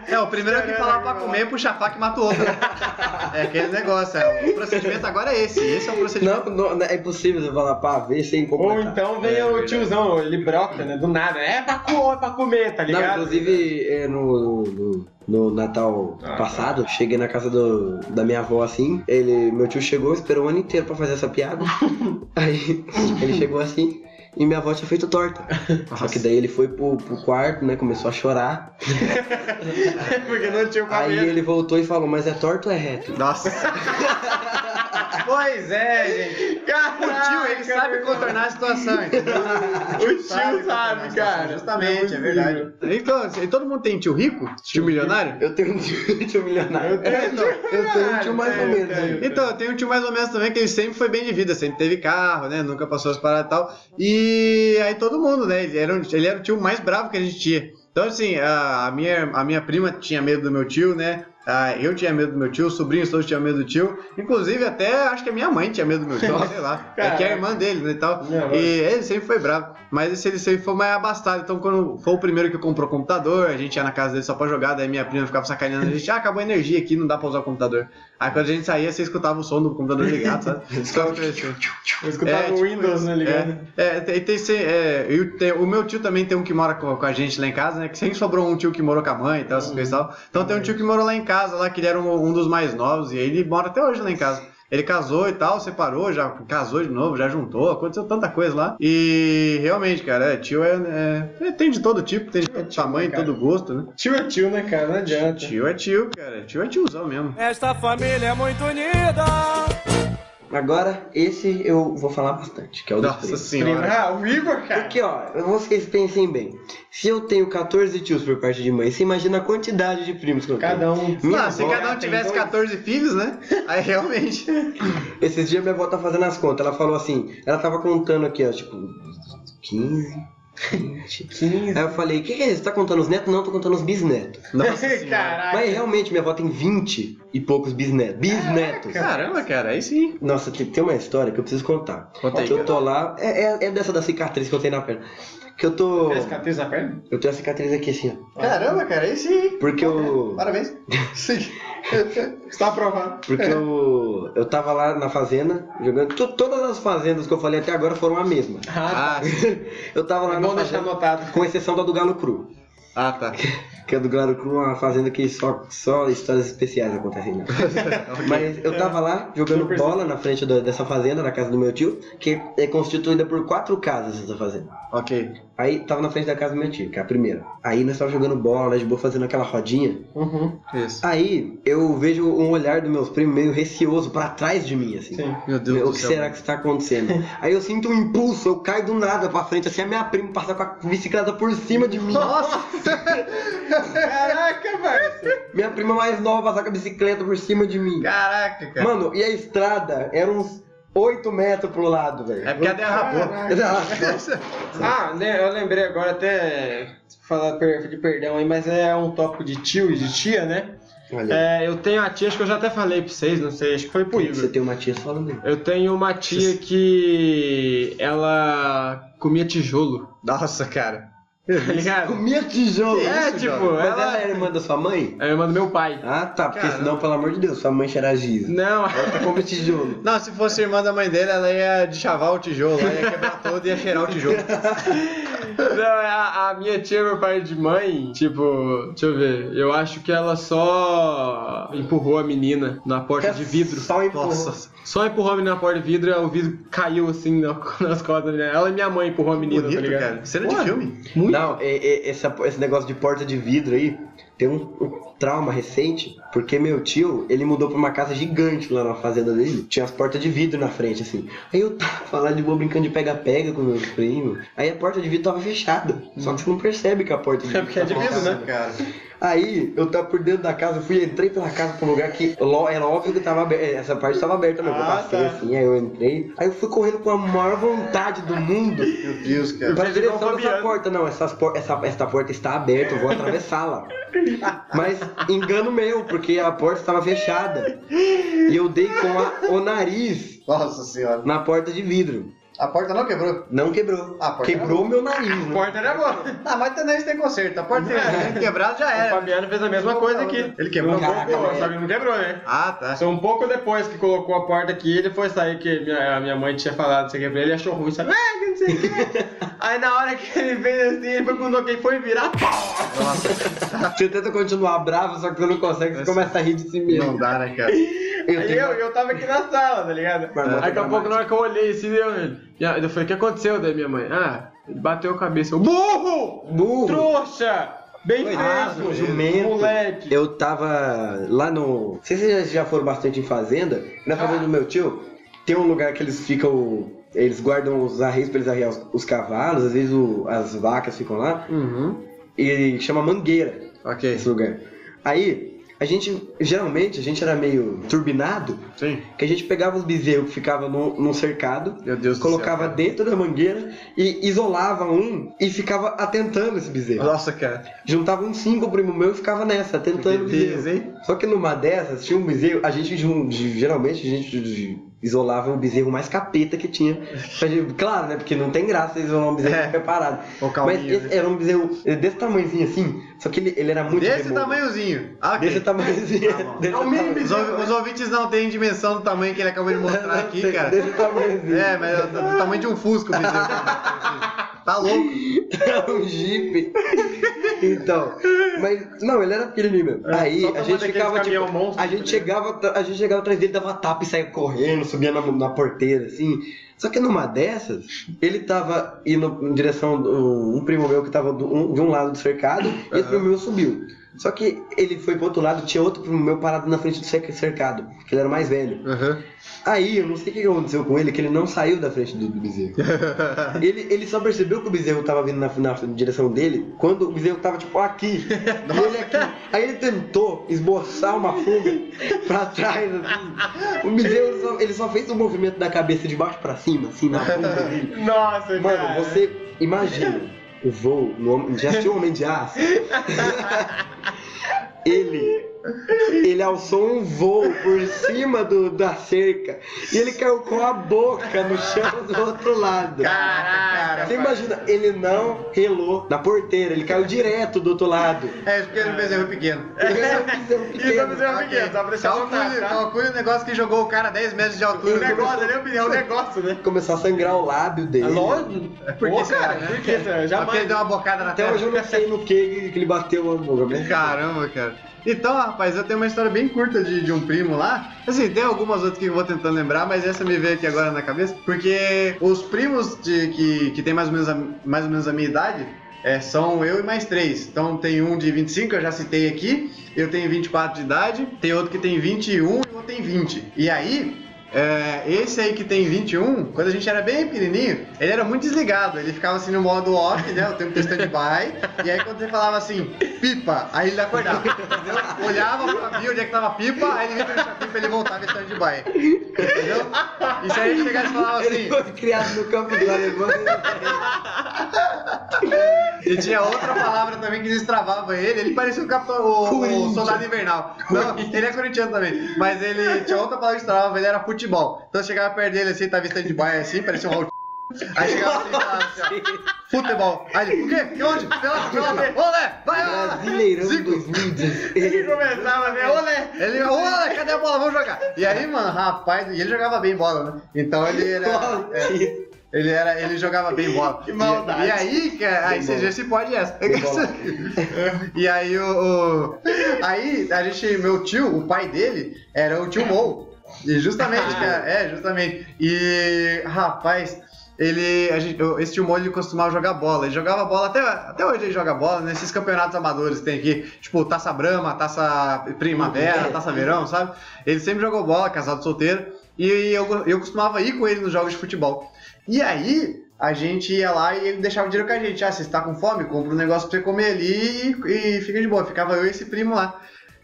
É, o primeiro que falar pra comer, puxa a faca e mata o outro. é aquele negócio, é. O procedimento agora é esse. Esse é o procedimento. Não, não, é impossível você falar pavê sem Ou completar. então vem É o verdade. tiozão, ele brota, né? Do nada. É pra, co- é pra comer, tá Não, ligado? inclusive, é, no, no, no Natal Ah, passado, cheguei na casa do, da minha avó assim, ele, meu tio chegou, esperou o ano inteiro pra fazer essa piada. Aí ele chegou assim, e minha avó tinha feito torta. Só que daí ele foi pro, pro quarto, né? Começou a chorar. Porque não tinha o Aí ele voltou e falou, mas é torto ou é reto? Nossa. pois é, gente. O tio, ele sabe contornar a situação, entendeu? O tio sabe, cara. Justamente, é verdade. Então, assim, todo mundo tem tio rico? Tio milionário? Eu tenho um tio, tio milionário. Eu tenho, então. Eu tenho um tio mais ou menos. aí. Então, eu tenho um tio mais ou menos também que ele sempre foi bem de vida, sempre teve carro, né? Nunca passou as paradas e tal. E aí todo mundo, né? Ele era, um- ele era o tio mais bravo que a gente tinha. Então, assim, a, a minha, a minha prima tinha medo do meu tio, né? Ah, eu tinha medo do meu tio, os sobrinhos todos tinham medo do tio. Inclusive, até acho que a minha mãe tinha medo do meu tio, sei lá. É que é a irmã dele, né? E, tal. Não, e ele sempre foi bravo. Mas esse ele sempre foi mais abastado. Então, quando foi o primeiro que comprou computador, a gente ia na casa dele só pra jogar. Daí minha prima ficava sacaneando a gente. Ah, acabou a energia aqui, não dá pra usar o computador. Aí quando a gente saía, você escutava o som do computador ligado, sabe? Ficava crescendo. Eu escutava É, o tipo Windows, né, ligado? É, é, tem, tem, é, eu tenho- o meu tio também tem um que mora com, com a gente lá em casa, né? Que sempre sobrou um tio que morou com a mãe e tal, essas coisas e tal. Então tem um tio que morou lá em casa, lá, que ele era um, um dos mais novos, e ele mora até hoje lá em casa. Ele casou e tal, separou, já casou de novo, já juntou, aconteceu tanta coisa lá. E realmente, cara, é, tio é, é- Tem de todo tipo, tem de todo tamanho, cara. todo gosto, né? Tio é tio, né, cara? Não adianta. Tio é tio, cara. Tio é tiozão mesmo. Esta família é muito unida. Agora, esse eu vou falar bastante, que é o dos Nossa senhora. Ah, o Igor, cara. Porque, ó, vocês pensem bem. Se eu tenho 14 tios por parte de mãe, você imagina a quantidade de primos que eu tenho. Cada um. Minha Ah, se avó- cada um tivesse dois. 14 filhos, né? Aí realmente. Esses dias minha avó tá fazendo as contas. Ela falou assim, ela tava contando aqui, ó, tipo, 15, 20. 15. Aí eu falei, o que, que é isso? Você tá contando os netos? Não, tô contando os bisnetos. Nossa. Caraca. Mas realmente, minha avó tem 20 e poucos bisnetos. Bisnetos. Caramba, cara, aí sim. Nossa, tem, tem uma história que eu preciso contar. Conta aí, que eu tô lá, é, é- é dessa da cicatriz que eu tenho na perna. Que eu tô. Tem cicatriz na perna? Eu tenho a cicatriz aqui assim, ó. Caramba, cara, aí sim. Porque eu. Parabéns. Sim. Está aprovado. Porque eu, eu tava lá na fazenda, jogando. to- todas as fazendas que eu falei até agora foram a mesma. Ah, sim. Eu tava lá tá. na deixar fazenda, anotado. com exceção da do Galo Cru. Ah tá. Que a do Galo Cru é uma fazenda que só, só histórias especiais acontecem lá. Mas eu tava lá jogando Super bola na frente da- dessa fazenda, na casa do meu tio, que é constituída por quatro casas essa fazenda. ok. Aí tava na frente da casa do meu tio, que é a primeira. Aí nós tava jogando bola, lá de boa, fazendo aquela rodinha. Uhum. Isso. Aí eu vejo um olhar dos meus primos meio receoso pra trás de mim, assim. Sim. Meu Deus Meu, do o que céu. será que está acontecendo? Aí eu sinto um impulso, eu caio do nada pra frente, assim, a minha prima passa com a bicicleta por cima de mim. Nossa! Caraca, parça. Minha prima mais nova passa com a bicicleta por cima de mim. Caraca, cara. Mano, e a estrada era uns 8 metros pro lado, velho. É porque a derrapou. Ah, né, eu lembrei agora até falar de perdão aí, mas é um tópico de tio e de tia, né? Olha, É, eu tenho a tia, acho que eu já até falei pra vocês, não sei, acho que foi pro você Igor. tem uma tia meio. Eu tenho uma tia que ela comia tijolo, Nossa, cara. Tá ligado? Comia tijolo. É, isso, tipo? Mas ela ela era irmã da sua mãe? é irmã do meu pai. Ah, tá, porque Caramba. senão, pelo amor de Deus, sua mãe cheira giz. Não, Ela come tijolo. Não, se fosse irmã da mãe dele, ela ia deschavar o tijolo, ela ia quebrar todo e ia cheirar o tijolo. Não, a, a minha tia, meu pai de mãe, tipo, deixa eu ver, eu acho que ela só empurrou a menina na porta de vidro. Só empurrou. Nossa. Só empurrou a menina na porta de vidro e o vidro caiu assim na- nas costas da menina. Ela e minha mãe empurrou a menina, Bonito, tá ligado? cara. Cena de Porra, filme. Muito. Não, é- é- essa- esse negócio de porta de vidro aí tem um, um trauma recente, porque meu tio, ele mudou pra uma casa gigante lá na fazenda dele. Tinha as portas de vidro na frente, assim. Aí eu tava lá de boa brincando de pega-pega com meus primos. Aí a porta de vidro tava fechada. Só que você não percebe que a porta de vidro porque é de tá vidro, fechada. né? cara. Aí eu tava por dentro da casa, eu fui, entrei pela casa pra um lugar que era óbvio que tava aberto. Essa parte tava aberta mesmo. eu Ah, passei tá. assim, aí eu entrei. Aí eu fui correndo com a maior vontade do mundo. Meu Deus, cara. Pra direção dessa porta, não, essas por- essa, essa porta está aberta, eu vou atravessá-la. Mas engano meu, porque a porta estava fechada. E eu dei com a- o nariz Nossa senhora. na porta de vidro. A porta não quebrou? Não quebrou. Ah, a porta Quebrou o meu nariz, A né? porta era boa. Ah, mas também tem conserto. A porta é. quebrada já O era. Fabiano fez a mesma coisa aqui. Ele quebrou um a pouco, só que não quebrou, né? Ah, tá. Só um pouco depois que colocou a porta aqui, ele foi sair que minha, a minha mãe tinha falado, não sei o que, ele, ele achou ruim, sabe? Ah, que não sei o que. Aí na hora que ele fez assim, ele foi quando quem foi virar, pau! Você tenta continuar bravo, só que você não consegue, você começa a rir de si mesmo. Não dá, né, cara? Eu Aí tenho eu, uma- eu tava aqui na sala, tá ligado? Marmota Aí daqui a pouco, na hora que eu olhei assim, eu, eu falei, o que aconteceu? Daí minha mãe, ah, ele bateu a cabeça. Eu, burro! Burro! Trouxa! Bem Ah, feito! jumento. Moleque! Eu tava lá no. Não sei se vocês já foram bastante em fazenda. Na fazenda do meu tio, tem um lugar que eles ficam. Eles guardam os arreios pra eles arrear os, os cavalos, às vezes o- as vacas ficam lá. Uhum. E chama mangueira Ok. esse lugar. Aí, a gente, geralmente, a gente era meio turbinado, Sim. que a gente pegava os bezerros que ficavam num, num cercado, Meu Deus do colocava céu. dentro da mangueira e isolava um e ficava atentando esse bezerro. Nossa, cara. Juntava uns cinco primo meu e ficava nessa, tentando o bezerro. hein? Só que numa dessas, tinha um bezerro, a gente geralmente a gente isolava o bezerro mais capeta que tinha. Claro, né? Porque não tem graça isolar um bezerro É. preparado. Mas esse né? era um bezerro desse tamanhozinho assim, só que ele, ele era muito Desse remoto. tamanhozinho. Ah, ok. Desse tamanhozinho. Tá bom. desse É o tamanho. Os, os ouvintes não têm dimensão do tamanho que ele acabou de mostrar aqui, cara. Desse tamanhozinho. É, mas é do, tamanho de um Fusca o bezerro. Tá louco? Era um Jeep. Então, mas não, ele era pequenininho mesmo. Aí só a gente ficava tipo, monstro, a gente chegava, a gente chegava atrás dele, dava tapa e saía correndo, subia na, na porteira assim. Só que numa dessas, ele tava indo em direção do, um primo meu que tava do- um- de um lado do cercado e esse primo meu subiu. Só que ele foi pro outro lado, tinha outro primo meu parado na frente do cer- cercado, que ele era mais velho. Aí, eu não sei o que aconteceu com ele, que ele não saiu da frente do, do bezerro. ele, ele só percebeu que o bezerro tava vindo na, na direção dele quando o bezerro tava, tipo, aqui. ele aqui. Aí ele tentou esboçar uma fuga pra trás, assim. O bezerro ele só, ele só fez o movimento da cabeça de baixo pra cima, assim, na fuga dele. Nossa, Mano, cara. você imagina o voo, no, Homem- já assistiu o Homem de Aço? ele, ele alçou um voo por cima do, da cerca e ele caiu com a boca no chão do outro lado. Caraca, Você imagina, ele não relou na porteira, ele caiu direto do outro lado. É, porque ele é um bezerro pequeno. Ele era um bezerro Isso é um pequeno. bezerro pequeno, só pra Calcule, tá? calcule o negócio que jogou o cara a 10 metros de altura. O negócio, ele é o negócio, né? Começou a sangrar o lábio dele. É lógico. Por que cara, né? por que Jamais. porque ele deu uma bocada na Até terra. hoje eu não sei no que que ele bateu a boca. mas- Caramba, cara. Então, rapaz, eu tenho uma história bem curta de, de um primo lá. Assim, tem algumas outras que eu vou tentando lembrar, mas essa me veio aqui agora na cabeça. Porque os primos de, que, que tem mais ou, menos a, mais ou menos a minha idade é, são eu e mais três. Então tem um de 25, eu já citei aqui. Eu tenho 24 de idade. Tem outro que tem 21 e outro tem 20. E aí, é, esse aí que tem 21, quando a gente era bem pequenininho, ele era muito desligado. Ele ficava assim no modo off, né? O tempo do stand-by. E aí quando você falava assim, pipa, aí ele acordava. Entendeu? Olhava pra ver onde é que tava a pipa, aí ele vinha pra pipa e ele voltava em stand-by. Entendeu? E se aí ele chegasse e falava Ele assim. foi criado no campo do Alemanha. E tinha outra palavra também que destravava ele. Ele parecia o, capitão, o, o soldado invernal. Não, ele é corintiano também. Mas ele tinha outra palavra que destravava ele, era futebol. Então eu chegava perto dele assim, tava em stand-by assim, parecia um Raul Aí chegava assim e assim, ó, futebol. Aí ele, o quê? Que onde? Pelota, pelota. Olé, vai, olé. Brasileirão Zico. 2016. Ele começava, né? Olé! Ele, olé, cadê a bola? Vamos jogar. E aí, mano, rapaz, e ele jogava bem bola, né? Então ele era... é, ele, era, ele jogava bem bola. Que maldade. E, e aí, cara, aí você se pode essa. E aí o, o- Aí a gente, meu tio, o pai dele, era o tio Mo. E justamente, cara, é, justamente. E, rapaz, ele. A gente, esse tio ele costumava jogar bola. Ele jogava bola, até, até hoje ele joga bola nesses campeonatos amadores que tem aqui, tipo Taça Brama, Taça Primavera, Taça Verão, sabe? Ele sempre jogou bola, casado solteiro. E eu, eu costumava ir com ele nos jogos de futebol. E aí, a gente ia lá e ele deixava dinheiro com a gente. Ah, você está com fome? Compra um negócio pra você comer ali e, e fica de boa. Ficava eu e esse primo lá.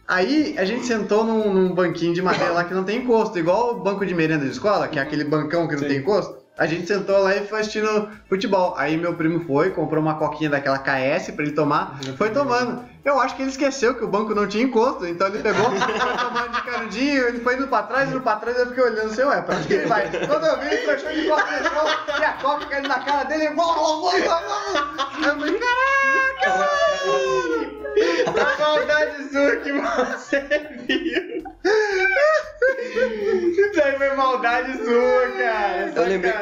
Aí a gente sentou num, num banquinho de madeira lá que não tem encosto, igual o banco de merenda de escola, que é aquele bancão que não Sim. tem encosto. A gente sentou lá e foi assistindo futebol. Aí meu primo foi, comprou uma coquinha daquela KS pra ele tomar, foi tomando. Eu acho que ele esqueceu que o banco não tinha encosto, então ele pegou, foi tomando de canudinho, ele foi indo pra trás, indo pra trás, eu fiquei olhando assim, ué, pra onde que ele vai? Quando eu vi, ele fechou de costa no chão, e a coca caindo na cara dele, vamos, vamos, vamos. Eu falei, caraca, mano! A maldade sua que você viu. Isso aí foi maldade sua, cara. Eu lembrei,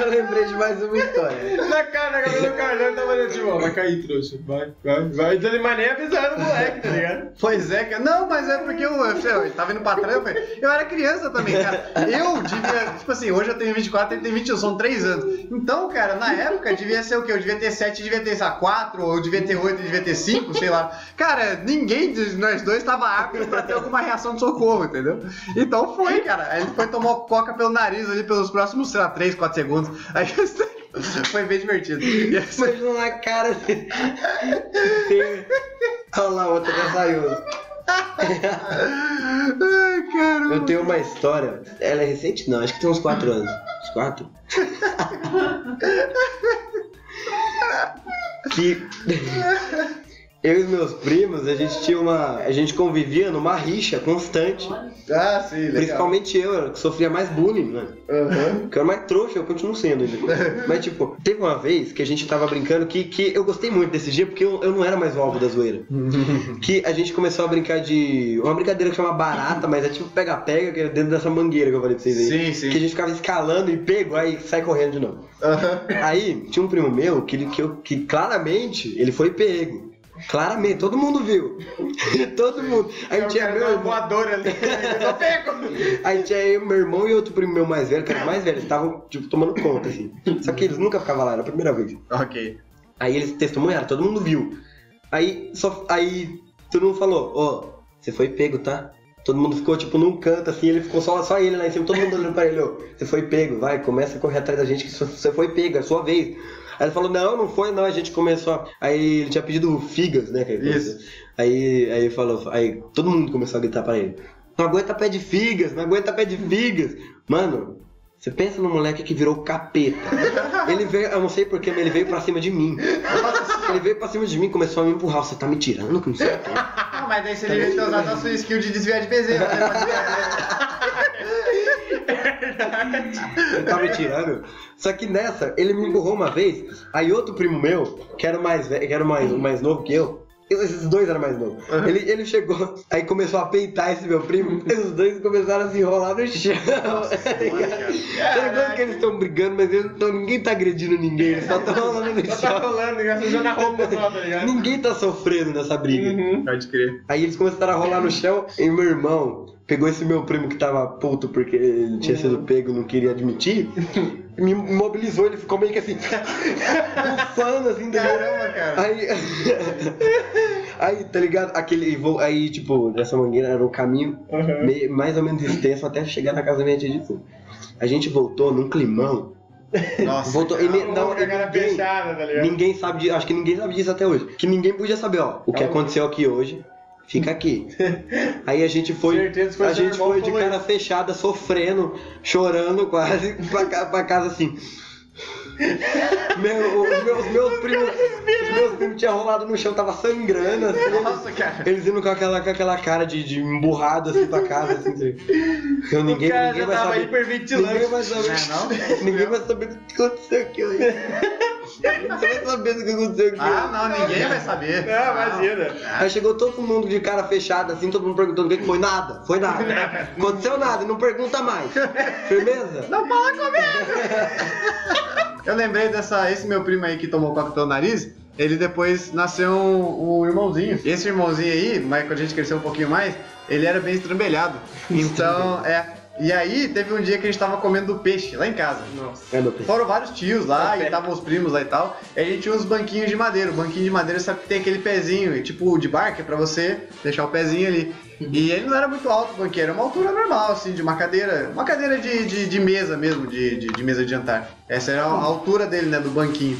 eu lembrei de mais uma história. Na cara, na cabeça do Carlão, tava fazendo tipo, ó, vai cair, trouxa. Vai, vai, vai. Mas nem avisaram o moleque, tá ligado? Pois é, cara. Não, mas é porque eu, eu, eu tava indo pra trampa. Eu era criança também, cara. Eu devia. Tipo assim, hoje eu tenho 24, ele tem 21, são 3 anos. Então, cara, na época devia ser o quê? Eu devia ter 7, devia ter, sei lá, 4, ou eu devia ter 8, devia ter 5, sei lá. Cara, ninguém de nós dois tava apto pra ter alguma reação de socorro, entendeu? Então foi, cara. Aí ele foi tomar coca pelo nariz ali pelos próximos, sei lá, 3, 4 segundos. Aí foi bem divertido. E essa- na cara dele. Olha lá, outra já saiu. Ai, cara. Eu tenho uma história. Ela é recente? Não, acho que tem uns 4 anos. Uns 4? que. Eu e meus primos, a gente tinha uma. A gente convivia numa rixa constante. Ah, sim, legal. Principalmente eu, que sofria mais bullying, né? Aham. Que eu era mais trouxa, eu continuo sendo ainda. Mas, tipo, teve uma vez que a gente tava brincando que, que eu gostei muito desse dia porque eu, eu não era mais o alvo da zoeira. que a gente começou a brincar de. Uma brincadeira que chama barata, mas é tipo pega-pega, que é dentro dessa mangueira que eu falei pra vocês aí. Sim, sim. Que a gente ficava escalando e pego, aí sai correndo de novo. Aham. Aí tinha um primo meu que, ele- que, eu- que claramente ele foi pego. Claramente, todo mundo viu. todo mundo. Aí tinha meu irmão. ali. Eu pego. Tinha eu, meu irmão e outro primo meu mais velho, que era mais velho, eles estavam, tipo, tomando conta, assim. Só que eles nunca ficavam lá, era a primeira vez. Ok. Aí eles testemunharam, todo mundo viu. Aí, só, aí todo mundo falou, ó, você foi pego, tá? Todo mundo ficou, tipo, num canto, assim, ele ficou só, só ele lá em cima, todo mundo olhando pra ele, ó, você foi pego, vai, começa a correr atrás da gente, que você foi pego, é sua vez. Aí ele falou, não, não foi, não, a gente começou a... Aí ele tinha pedido figas, né? Isso. Aí, aí falou, aí todo mundo começou a gritar pra ele, não aguenta pé de figas, não aguenta pé de figas. Mano, você pensa no moleque que virou capeta. Ele veio, eu não sei porquê, mas ele veio pra cima de mim. Ele veio pra cima de mim, começou a me empurrar. Você tá me tirando, que não sei o quê. Ah, mas daí você devia ter usado a sua skill de desviar de bezerro. né? Ele tá me tirando. Só que nessa, ele me empurrou uma vez. Aí outro primo meu, que era mais, velho, que era mais, mais novo que eu- esses dois eram mais novos. Ele, ele chegou, aí começou a peitar esse meu primo, e os dois começaram a se enrolar no chão. Chegou que eles estão brigando, mas eles tão- ninguém tá agredindo ninguém, eles só estão rolando no Tá chão. rolando, gastando a roupa só, tá ligado? Ninguém tá sofrendo nessa briga. Pode crer. Aí eles começaram a rolar no chão e meu irmão pegou esse meu primo que tava puto porque ele tinha sido pego e não queria admitir, me imobilizou, ele ficou meio que assim, bufando assim, tá? Caramba, cara. Aí, aí, tá ligado? Aquele voo, aí, tipo, dessa mangueira era um caminho meio- mais ou menos extenso até chegar na casa da minha tia de fundo. A gente voltou num climão. Nossa. Voltou, e Não, cara ninguém- fechada, tá ligado? Ninguém sabe disso, acho que ninguém sabe disso até hoje. Que ninguém podia saber, ó. O que aconteceu aqui hoje, fica aqui. Aí a gente foi. Certeza a gente foi de cara fechada, sofrendo, chorando quase, pra, pra casa assim. Meu, os meus, meus primos. Os meus primos tinham rolado no chão, tava sangrando, assim. Nossa, cara. Eles indo com aquela, com aquela cara de, de emburrado assim pra casa, assim. assim. Eu, ninguém, o cara ninguém já vai tava saber. hiperventilando. Ninguém vai saber. É, Ninguém vai saber o que aconteceu aqui. Ninguém vai saber o que aconteceu aqui Ah, não, ninguém vai saber. Não, imagina. Aí chegou todo mundo de cara fechada, assim, todo mundo perguntando o que que foi. Nada, foi nada. Aconteceu nada, não pergunta mais. Firmeza? Não fala comigo! Eu lembrei dessa. Esse meu primo aí que tomou coca pelo nariz. Ele depois nasceu um, um irmãozinho. Esse irmãozinho aí, mas quando a gente cresceu um pouquinho mais, ele era bem estrambelhado. Então, é. E aí, teve um dia que a gente tava comendo peixe lá em casa. É, filho. Foram vários tios lá e estavam os primos lá e tal. E a gente tinha uns banquinhos de madeira. O banquinho de madeira sabe que tem aquele pezinho, tipo de barca, pra você deixar o pezinho ali. E ele não era muito alto o banquinho, era uma altura normal, assim, de uma cadeira. Uma cadeira de, de, de mesa mesmo, de, de, de mesa de jantar. Essa era a altura dele, né, do banquinho.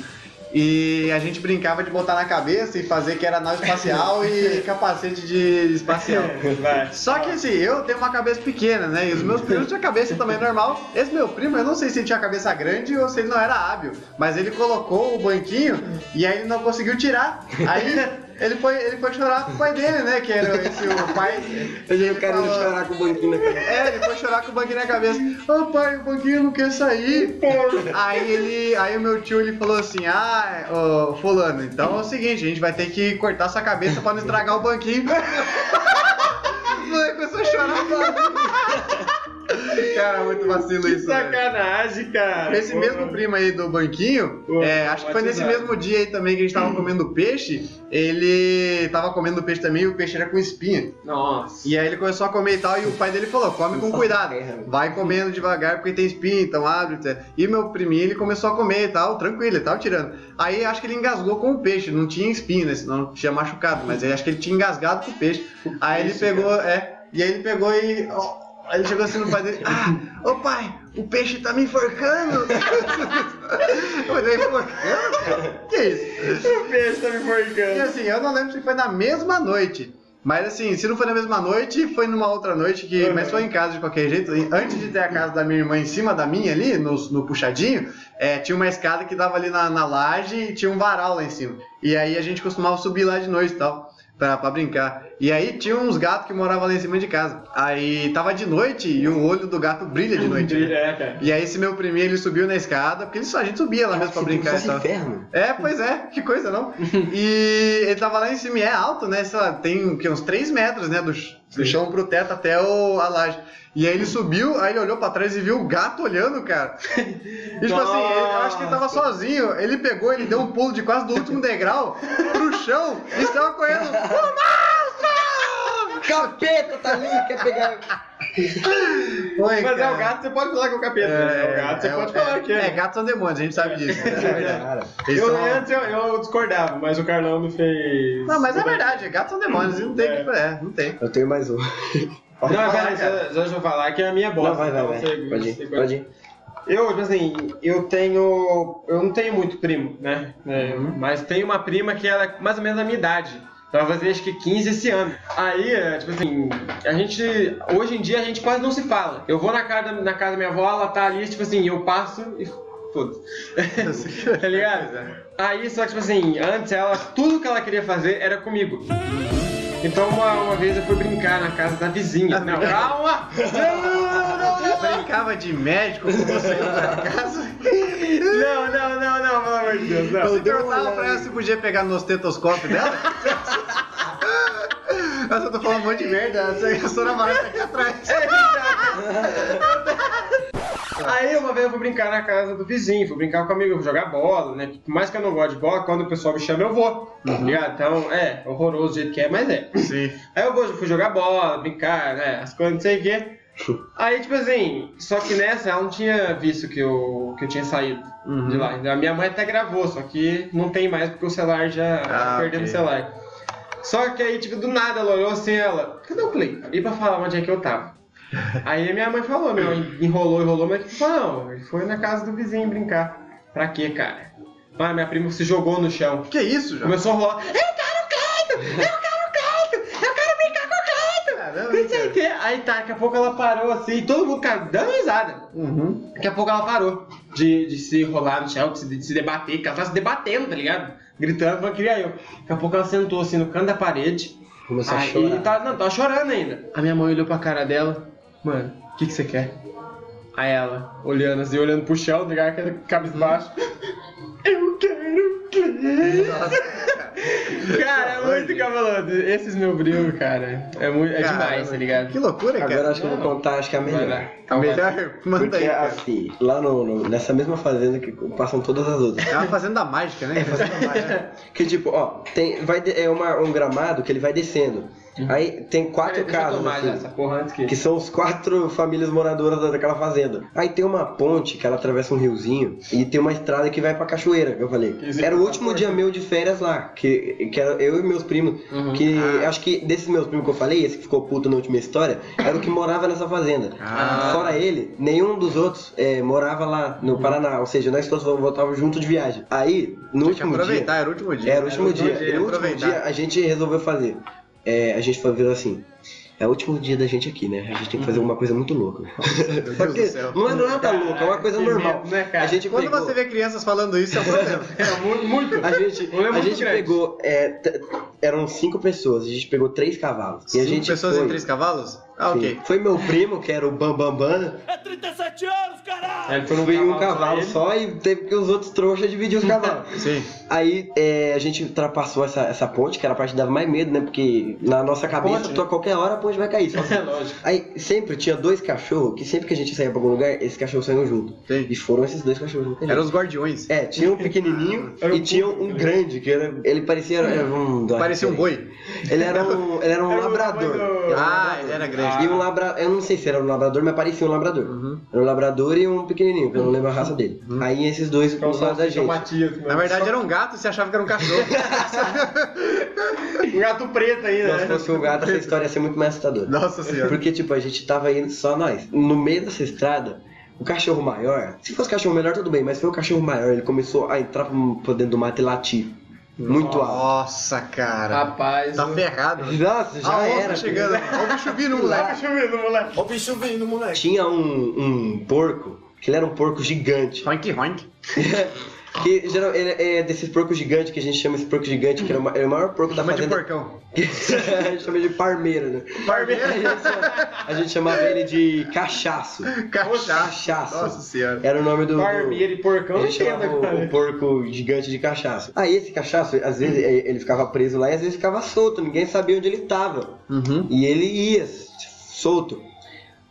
E a gente brincava de botar na cabeça e fazer que era nave espacial e capacete de espacial. Vai. Só que assim, eu tenho uma cabeça pequena, né? E os meus primos tinham cabeça também normal. Esse meu primo, eu não sei se ele tinha cabeça grande ou se ele não era hábil. Mas ele colocou o banquinho e aí ele não conseguiu tirar. Aí ele foi, ele foi chorar com o pai dele, né? Que era esse o pai. Eu já quero Falou- chorar com o banquinho na cara. É, ele foi chorar com o banquinho na cabeça. Ô pai, o banquinho não quer sair. Aí ele. Aí o meu tio ele falou assim: Ah, ô, fulano, então é o seguinte, a gente vai ter que cortar sua cabeça pra não estragar o banquinho. O moleque começou a chorar. Cara, muito vacilo Que isso, velho. sacanagem, cara. Esse Pô. mesmo primo aí do banquinho, Pô, é, acho que foi nesse mesmo dia aí também que a gente tava comendo peixe, ele tava comendo peixe também e o peixe era com espinha. Nossa. E aí ele começou a comer e tal, e o pai dele falou, come com cuidado, vai comendo devagar porque tem espinha, então abre. etc. E meu priminho, ele começou a comer e tal, tranquilo, ele tava tirando. Aí acho que ele engasgou com o peixe, não tinha espinha, né, senão tinha machucado, mas aí acho que ele tinha engasgado com o peixe. Aí ele pegou, é, e aí ele pegou e... Aí ele chegou assim no pai dele, ah, ô pai, o peixe tá me enforcando. Eu falei, enforcando? cara? Que isso? O peixe tá me E enforcando. assim, eu não lembro se foi na mesma noite. Mas assim, se não foi na mesma noite, foi numa outra noite que. Uhum. Mas foi em casa de qualquer jeito. E Antes de ter a casa da minha irmã em cima da minha ali, no, no puxadinho, é, tinha uma escada que dava ali na, na laje e tinha um varal lá em cima. E aí a gente costumava subir lá de noite e tal. Pra, pra brincar. E aí tinha uns gatos que moravam lá em cima de casa. Aí tava de noite e o olho do gato brilha de noite. né? É, cara. E aí esse meu primeiro ele subiu na escada, porque ele só, a gente subia lá mesmo pra brincar e tal. inferno. É, pois é, que coisa, não? E ele tava lá em cima e é alto, né? Sei lá, tem o quê? uns 3 metros, né? Do, do chão pro teto até o, a laje. E aí ele subiu, aí ele olhou pra trás e viu o gato olhando, cara. E tipo assim, ele- eu acho que ele tava sozinho. Ele pegou, ele deu um pulo de quase do último degrau pro chão e saiu correndo. Capeta tá ali, quer pegar. Foi, Mas é cara. o gato, você pode falar que é o capeta. né? É, o gato, você é, pode é, falar que É, gatos são demônios, a gente sabe disso. Cara, Eles Eu, são- antes eu, eu discordava, mas o Carlão me fez. Não, mas é verdade, gatos são demônios, não tem É. que. É, não tem. eu tenho mais um. Não, falar, pera, já, eu falar que é a minha bosta. Não, vai, vai, então vai. você- Pode você- ir, pode ir. Eu, tipo assim, eu tenho. Eu não tenho muito primo, né? É, Uhum. Mas tenho uma prima que ela é mais ou menos da minha idade. Ela vai fazer acho que 15 esse ano. Aí, é, tipo assim, a gente. Hoje em dia a gente quase não se fala. Eu vou na casa, na casa da minha avó, ela tá ali, tipo assim, eu passo e. Foda-se. tá ligado? Aí, só que, tipo assim, antes ela. Tudo que ela queria fazer era comigo. Então, uma, uma vez eu fui brincar na casa da vizinha. Não, calma! Não, não, não, não! Brincava de médico com você na casa. Não, não, não, não, pelo amor de Deus, não. Você perguntava pra ela se podia pegar no estetoscópio dela? Nossa, eu tô falando um monte de merda. A senhora Mara tá aqui atrás uma vez eu fui brincar na casa do vizinho, fui brincar com um amigo, fui jogar bola, né? Por mais que eu não goste de bola, quando o pessoal me chama eu vou. Tá ligado? Então, é, horroroso do jeito que é, mas é. Sim. Aí eu vou, fui jogar bola, brincar, né? As coisas, não sei o quê. Aí, tipo assim, só que nessa ela não tinha visto que eu, que eu tinha saído Uhum. de lá. A minha mãe até gravou, só que não tem mais porque o celular já Ah, perdeu ok. o celular. Só que aí, tipo, do nada ela olhou assim, ela, cadê o Clay? E pra falar onde é que eu tava. Aí a minha mãe falou, meu, enrolou, enrolou, mas falou, não, ele foi na casa do vizinho brincar. Pra quê, cara? Mano, minha prima se jogou no chão. Que isso, João? Começou a rolar. Eu quero o Cleito! Eu quero o Cleito! Eu quero brincar com o Cleito! Não sei o quê. Aí tá, daqui a pouco ela parou assim, todo mundo cara, dando risada. Uhum. Daqui a pouco ela parou de, de se rolar no chão, de se, de se debater, que ela tava se debatendo, tá ligado? Gritando, falando que queria eu. Daqui a pouco ela sentou assim no canto da parede. Começou a aí chorar. tá, não, tava chorando ainda. A minha mãe olhou pra cara dela, mano, o que, que você quer? Aí ela, olhando assim, olhando pro chão, ligado? Aquela cabeça baixa. Eu quero Clay. Cara, é muito cabeludo. Esses meu brilho, cara, é, muito, é demais, tá ligado? Que loucura, cara. Agora acho que eu vou contar, acho que é a Vai melhor. A melhor, manda Porque aí, cara. assim, lá no, no- nessa mesma fazenda que passam todas as outras. É uma fazenda mágica, né? Fazenda mágica. Que tipo, ó, tem, vai é uma, um gramado que ele vai descendo. Aí tem quatro casas assim, essa porra antes que... que são os quatro famílias moradoras da- daquela fazenda. Aí tem uma ponte que ela atravessa um riozinho e tem uma estrada que vai pra cachoeira, que eu falei. Que Era o último dia meu de férias lá, que, que era eu e meus primos, Uhum. que acho que desses meus primos que eu falei, esse que ficou puto na última história, era o que morava nessa fazenda. Ah. Fora ele, nenhum dos outros é, morava lá no Paraná, ou seja, nós todos voltávamos juntos de viagem. Aí, no último dia, aproveitar, era o último dia. era o último dia. dia, E no último dia a gente resolveu fazer. É, a gente falou assim. É o último dia da gente aqui, né? A gente tem que fazer alguma coisa muito louca. Só Deus que do céu. não é nada louca, é uma coisa normal. né? A gente Quando pegou, você vê crianças falando isso, é. É muito, a gente, é a muito gente grande. pegou, é, eram cinco pessoas, a gente pegou três cavalos. e a Cinco gente pessoas foi, em três cavalos? Ah, Sim. ok. Foi meu primo, que era o Bambambam. Bam, Bam. É 37 anos, caralho! Aí ele Foi um cavalo só e teve que os outros trouxas dividir os cavalos. Sim. Aí é, a gente ultrapassou essa, essa ponte, que era a parte que dava mais medo, né? Porque na nossa cabeça, ponte, tu, a qualquer hora a ponte vai cair. Só É lógico. Aí sempre tinha dois cachorros, que sempre que a gente saía pra algum lugar, esses cachorros saíam junto. Sim. E foram esses dois cachorros Eram os guardiões. É, tinha um pequenininho Era um e tinha um grande, que era, ele parecia era um... Parecia um boi. Ele era um, ele era um Era labrador. um Ah, labrador. ele era grande. E um labrador, eu não sei se era um labrador, mas parecia um labrador. Uhum. Era um labrador e um pequenininho, que eu não lembro a raça dele. Aí esses dois Então, do lado da só gente. Matias, Na verdade era um gato você achava que era um cachorro. um gato preto ainda, Se né? fosse o gato, essa história ia ser muito mais assustadora. Nossa senhora. Porque, tipo, a gente tava indo só nós. No meio dessa estrada, o cachorro maior, se fosse cachorro menor, tudo bem, mas foi o cachorro maior, ele começou a entrar pro- pra dentro do mato e latir. Muito alto. Nossa, cara. Rapaz, Tá o- ferrado. Nossa, já a onça era. chegando. Olha o bicho vindo, moleque. chovendo, moleque. Ó o bicho vindo, moleque. Tinha um, um porco, que ele era um porco gigante. Roink, roink. que geral, ele é desses porcos gigantes que a gente chama esse porco gigante, que era o ma- era o maior porco da Chama de fazenda. porcão. a gente chama de parmeiro, né? Barbeiro. A gente, chamava ele de cachaço. Cachaça. Cachaço. Nossa senhora. Era o nome do. Barbeiro e porcão, A gente chamava o, o porco gigante de cachaço. Aí esse cachaço, às vezes ele ficava preso lá e às vezes ficava solto, ninguém sabia onde ele estava. Uhum. E ele ia solto.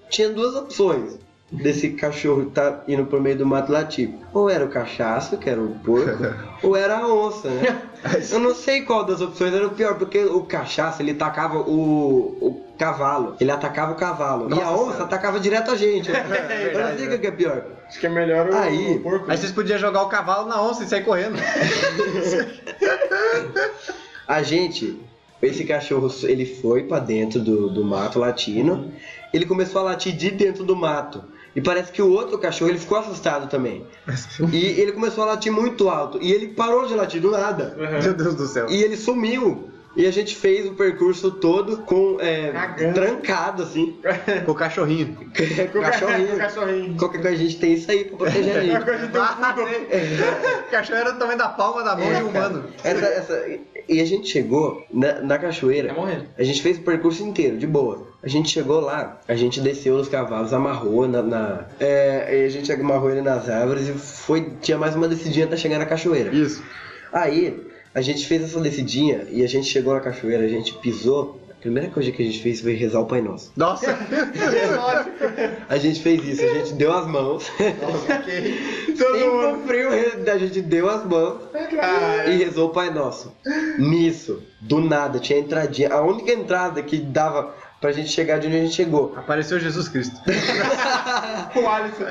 Tinha duas opções desse cachorro tá indo por meio do mato latir. Ou era o cachaço, que era o porco, ou era a onça, né? Eu não sei qual das opções era o pior, porque o cachaço ele atacava o, o cavalo. Ele atacava o cavalo. e a Nossa onça atacava direto a gente. Eu não verdade, sei o que é pior. Acho que é melhor o, Aí- o porco. Aí vocês podiam jogar o cavalo na onça e sair correndo. A gente, esse cachorro, ele foi pra dentro do, do mato latino. Ele começou a latir de dentro do mato. E parece que o outro cachorro, ele ficou assustado também. E ele começou a latir muito alto. E ele parou de latir do nada. Meu Deus do céu. E ele sumiu. E a gente fez o percurso todo com é, trancado, assim. Com o cachorrinho. com o cachorrinho. Com o cachorrinho. Qualquer coisa a gente tem isso aí pra proteger a gente. Ah, sim. O cachorro era do tamanho da palma da mão de um humano. Essa, essa, e a gente chegou na, na cachoeira. Morrendo. A gente fez o percurso inteiro, de boa. A gente chegou lá, a gente desceu nos cavalos, amarrou na. na- é, e a gente amarrou ele nas árvores e foi. Tinha mais uma descidinha até chegar na cachoeira. Isso. Aí, a gente fez essa descidinha e a gente chegou na cachoeira, a gente pisou. A primeira coisa que a gente fez foi rezar o Pai Nosso. Nossa. A gente fez isso, a gente deu as mãos. ok. Sem frio, a gente deu as mãos e rezou o Pai Nosso. Nisso, do nada, tinha entradinha. A única entrada que dava pra gente chegar de onde a gente chegou. Apareceu Jesus Cristo. O Alisson.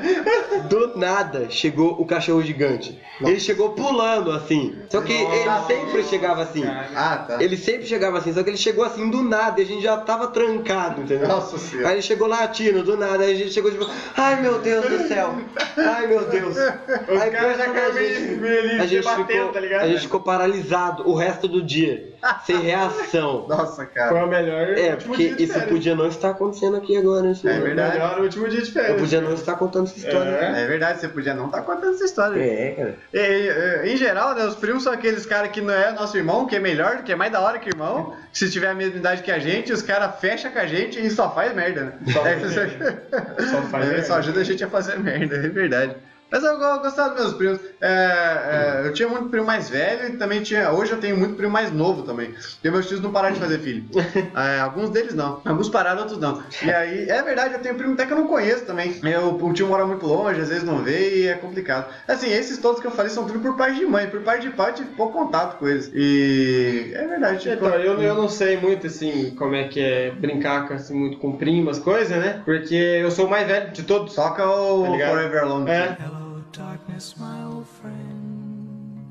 Do nada chegou o cachorro gigante. Ele chegou pulando assim. Só que ele sempre chegava assim. Ah, tá. Ele sempre chegava assim, só que ele chegou assim do nada e a gente já tava trancado, entendeu? Nossa Senhora. Aí ele chegou latindo do nada, aí a gente chegou tipo, ai meu Deus do céu, ai meu Deus. Aí caras já a gente, meio- meio ali, a gente ficou, tá ligado? a gente ficou paralisado o resto do dia, sem reação. Nossa, Foi cara. o melhor É, porque dia de isso podia não estar acontecendo aqui agora, né? É verdade. Melhor último dia de férias. Eu podia não estar contando essa história. É. É verdade, você podia não estar contando essa história. É, cara. E, e, em geral, né, os primos são aqueles caras que não é nosso irmão, que é melhor, que é mais da hora que irmão. que Se tiver a mesma idade que a gente, os caras fecham com a gente e só faz merda, né? Só- É, Só faz é, merda. só ajuda a gente a fazer merda, é verdade. Mas eu go- gostava dos meus primos. É, é, eu tinha muito primo mais velho e também tinha. Hoje eu tenho muito primo mais novo também. Porque meus tios não pararam de fazer filho. É, alguns deles não. Alguns pararam, outros não. E aí, é verdade, eu tenho primo até que eu não conheço também. Eu, o tio mora muito longe, às vezes não vê e é complicado. Assim, esses todos que eu falei são tudo por parte de mãe. Por parte de pai eu tive pouco contato com eles. E é verdade. Tipo, Então, eu, eu não sei muito, assim, como é que é brincar com, assim, muito com primas, coisa, né? Porque eu sou o mais velho de todos. Toca o Tá? Forever Alone. É. Darkness, my old friend.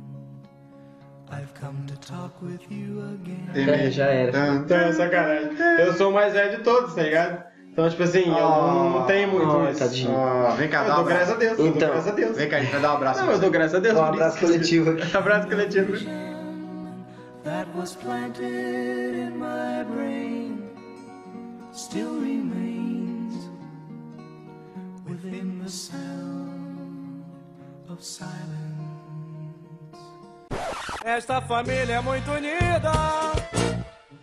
I've come to talk with you again. É, já era. Então, é sacanagem. Eu sou o mais velho de todos, tá ligado? Então, tipo assim, eu não, não tenho muito Oh, isso. tadinho. Ó, vem cá, Eu dá um dou graças a abraço. Deus, eu dou Então. graças a Deus. Vem cá, a gente vai dar um abraço. Não, pra eu você. dou graças a Deus. Um por abraço isso. coletivo aqui. abraço coletivo. That was planted in my brain still remains within the sound. Esta família é muito unida.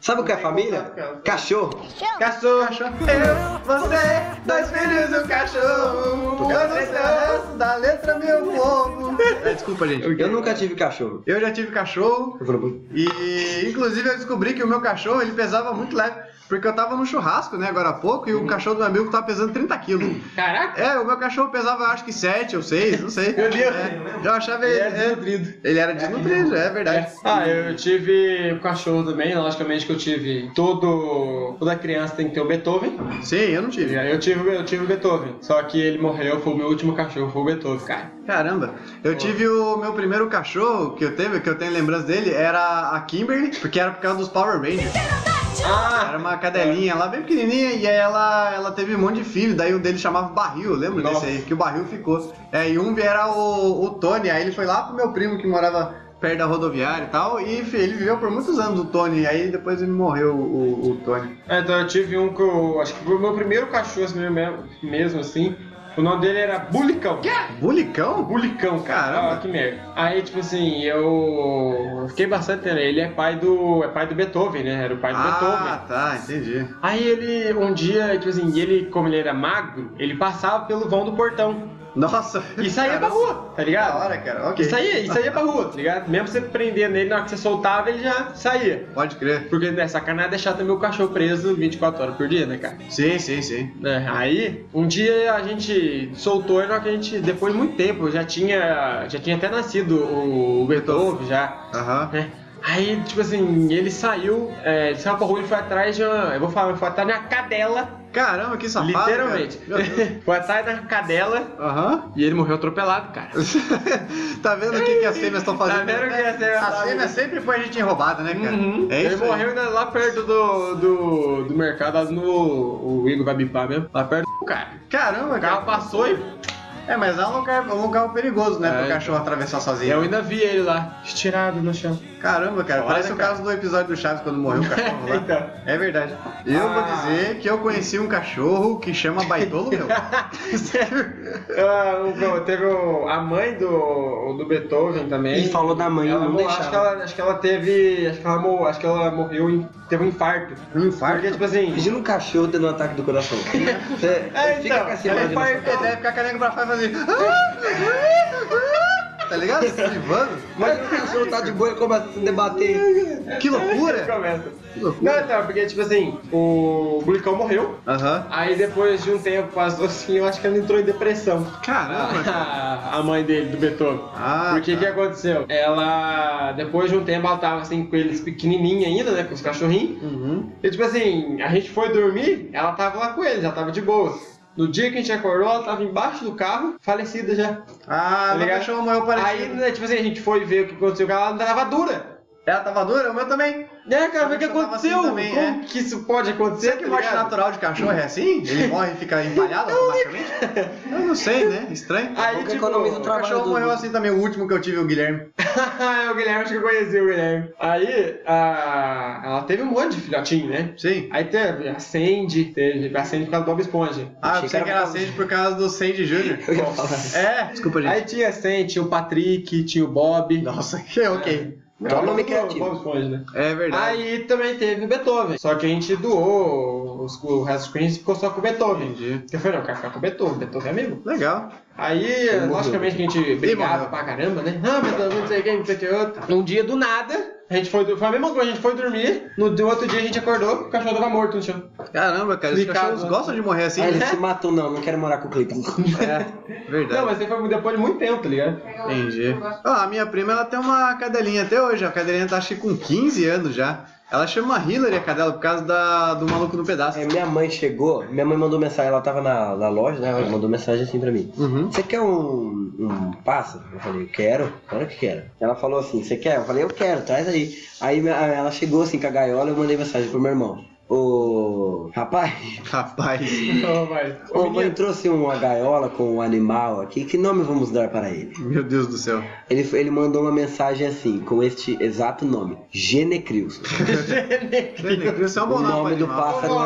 Sabe o que é família? Cachorro. Cachorro. Eu, você, dois filhos e um cachorro. Eu não sei o resto da letra, meu povo. É, desculpa, gente. Eu nunca tive cachorro. Eu já tive cachorro Eu e, inclusive, eu descobri que o meu cachorro ele pesava muito leve. Porque eu tava no churrasco, né, agora há pouco, e o cachorro do meu amigo tava pesando 30 quilos. Caraca! É, o meu cachorro pesava acho que 7 ou 6, não sei. Meu Deus. É, eu achava Ele ele. é desnutrido. Ele era desnutrido, é verdade. Ah, eu tive cachorro também, logicamente que eu tive todo. Toda criança tem que ter o Beethoven. Sim, eu não tive. Eu tive, eu tive o Beethoven. Só que ele morreu, foi o meu último cachorro, foi o Beethoven, cara. Caramba, eu tive o meu primeiro cachorro que eu teve, que eu tenho lembrança dele, era a Kimberly, porque era por causa dos Power Rangers. Era Ah! uma cadelinha lá bem pequenininha e aí ela, ela teve um monte de filho, daí um deles chamava Barril, lembra Nossa. desse aí? Que o Barril ficou. É, e um era o, o Tony, aí ele foi lá pro meu primo que morava perto da rodoviária e tal, e ele viveu por muitos anos o Tony, aí depois ele morreu o, o Tony. É, Então eu tive um que eu. Acho que foi o meu primeiro cachorro assim, mesmo, mesmo assim. O nome dele era Bulicão. Bulicão? Bulicão, cara. Caramba. Ah, que merda. Aí, tipo assim, eu fiquei bastante tempo. Ele é pai do. É pai do Beethoven, né? Era o pai do Beethoven. Ah, tá, entendi. Aí ele, um dia, tipo assim, ele, como ele era magro, ele passava pelo vão do portão. Nossa. E saía pra rua, tá Da ligado? hora, cara, ok. E saía, e saía pra rua, tá ligado? Mesmo você prender nele, na hora que você soltava, ele já saía. Pode crer. Porque, né, sacanagem é deixar também o cachorro preso 24 horas por dia, né, cara? Sim, sim, sim. Né, Aí, um dia a gente soltou, e na hora que a gente, depois de muito tempo, já tinha, já tinha até nascido o, o Beethoven, já, Aham. né? Aí, tipo assim, ele saiu, é, ele saiu pra rua e foi atrás de uma, eu vou falar, foi atrás de uma cadela, Caramba, que safado. literalmente. foi atrás da cadela Aham. e ele morreu atropelado, cara. tá vendo o que, que as fêmeas estão fazendo? Tá vendo o que as fêmeas As fazem? fêmeas sempre põem a gente em roubada, né, cara? Uhum. É ele morreu ainda lá perto do, do, do mercado, lá no. O Igor vai bipar mesmo. Lá perto do cara. Caramba, O carro cara. passou e É, mas é um lugar, um lugar perigoso, né, É, pro cachorro atravessar sozinho. eu ainda vi ele lá, estirado no chão. Caramba, cara, Olha, parece o cara. caso do episódio do Chaves quando morreu o cachorro lá. Então. É verdade. Eu vou Ah. dizer que eu conheci um cachorro que chama Baitolo meu. Sério? Ah, o- teve o- a mãe do, do Beethoven também. E falou da mãe, ela não deixava. acho que ela Acho que ela teve. Acho que ela, acho que ela morreu em. Teve um infarto. Um infarto? Porque, tipo assim. Imagina um cachorro tendo um ataque do coração. É, fica então, com essa. Ele deve ficar caneco pra fazer. Tá ligado? Esquivando. Imagina o cachorro tá de boa e começa a se debater. Que loucura! Começa. Que loucura. Não, então, porque, tipo assim, o Bulicão morreu. Aham. Aí depois de um tempo passou assim, eu acho que ela entrou em depressão. Caramba! A, a mãe dele, do Beethoven. Ah, Porque o tá. que aconteceu? Ela, depois de um tempo, ela tava assim com eles pequenininha ainda, né? Com os cachorrinhos. Uhum. E tipo assim, a gente foi dormir, ela tava lá com eles, já tava de boas. No dia que a gente acordou, ela tava embaixo do carro, falecida já. Ah, Tá meu cachorro morreu parecido. Aí, né, tipo assim, a gente foi ver o que aconteceu com ela, ela tava dura. Ela tava dura? O meu também. É, cara, mas o que tava aconteceu? assim também, Como é. que isso pode acontecer? Será que tá morte ligado? natural de cachorro é assim? Ele morre e fica empalhado automaticamente? Eu não sei, né? Estranho. Aí, tipo, economiza o O trabalho cachorro do- morreu assim também, o último que eu tive, o Guilherme. o Guilherme, acho que eu conheci o Guilherme. Aí, a... ela teve um monte de filhotinho, né? Sim. Aí teve a Sandy, teve a Sandy por causa do Bob Esponja. Ah, eu pensei que era causa- Sandy por causa do Sandy Jr. Eu ia falar. É, desculpa, gente. Aí tinha a Sandy, tinha o Patrick, tinha o Bob. Nossa, que ok. Só Era nome o criativo. Bob Esponja, né? É verdade. Aí também teve o Beethoven. Só que a gente doou os, o resto dos clientes ficou só com o Beethoven. Entendi. Eu falei, não, eu quero ficar com o Beethoven, Beethoven é amigo. Legal. Aí, logicamente que a gente brigava pra caramba, né? Ah, Beethoven, não sei quem, não sei o que outro. Um dia do nada, a gente foi, foi a mesma coisa, a gente foi dormir, no do outro dia a gente acordou, o cachorro tava morto no chão. Caramba, cara, os Explicado, cachorros né? gostam de morrer assim. Aí ele né? se matou, não, não quero morar com o Cleiton. É, verdade. Não, mas aí foi depois de muito tempo, tá ligado? Entendi. Ó, a minha prima, ela tem uma cadelinha até hoje. A cadelinha tá acho que com 15 anos já. Ela chama Hillary a cadela por causa da, do maluco no pedaço. É, minha mãe chegou, minha mãe mandou mensagem, ela tava na, na loja, né? Ela mandou mensagem assim pra mim. Uhum. Você quer um, um pássaro? Eu falei, eu quero, claro que quero. Ela falou assim, você quer? Eu falei, eu quero, traz aí. Aí ela chegou assim com a gaiola eu mandei mensagem pro meu irmão. Ô, rapaz, Rapaz. Não, ô, mãe trouxe uma gaiola com um animal aqui, que nome vamos dar para ele? Meu Deus do céu. Ele, ele mandou uma mensagem assim, com este exato nome, Genecrilson. Isso é um O bom nome, nome pra do animal. pássaro é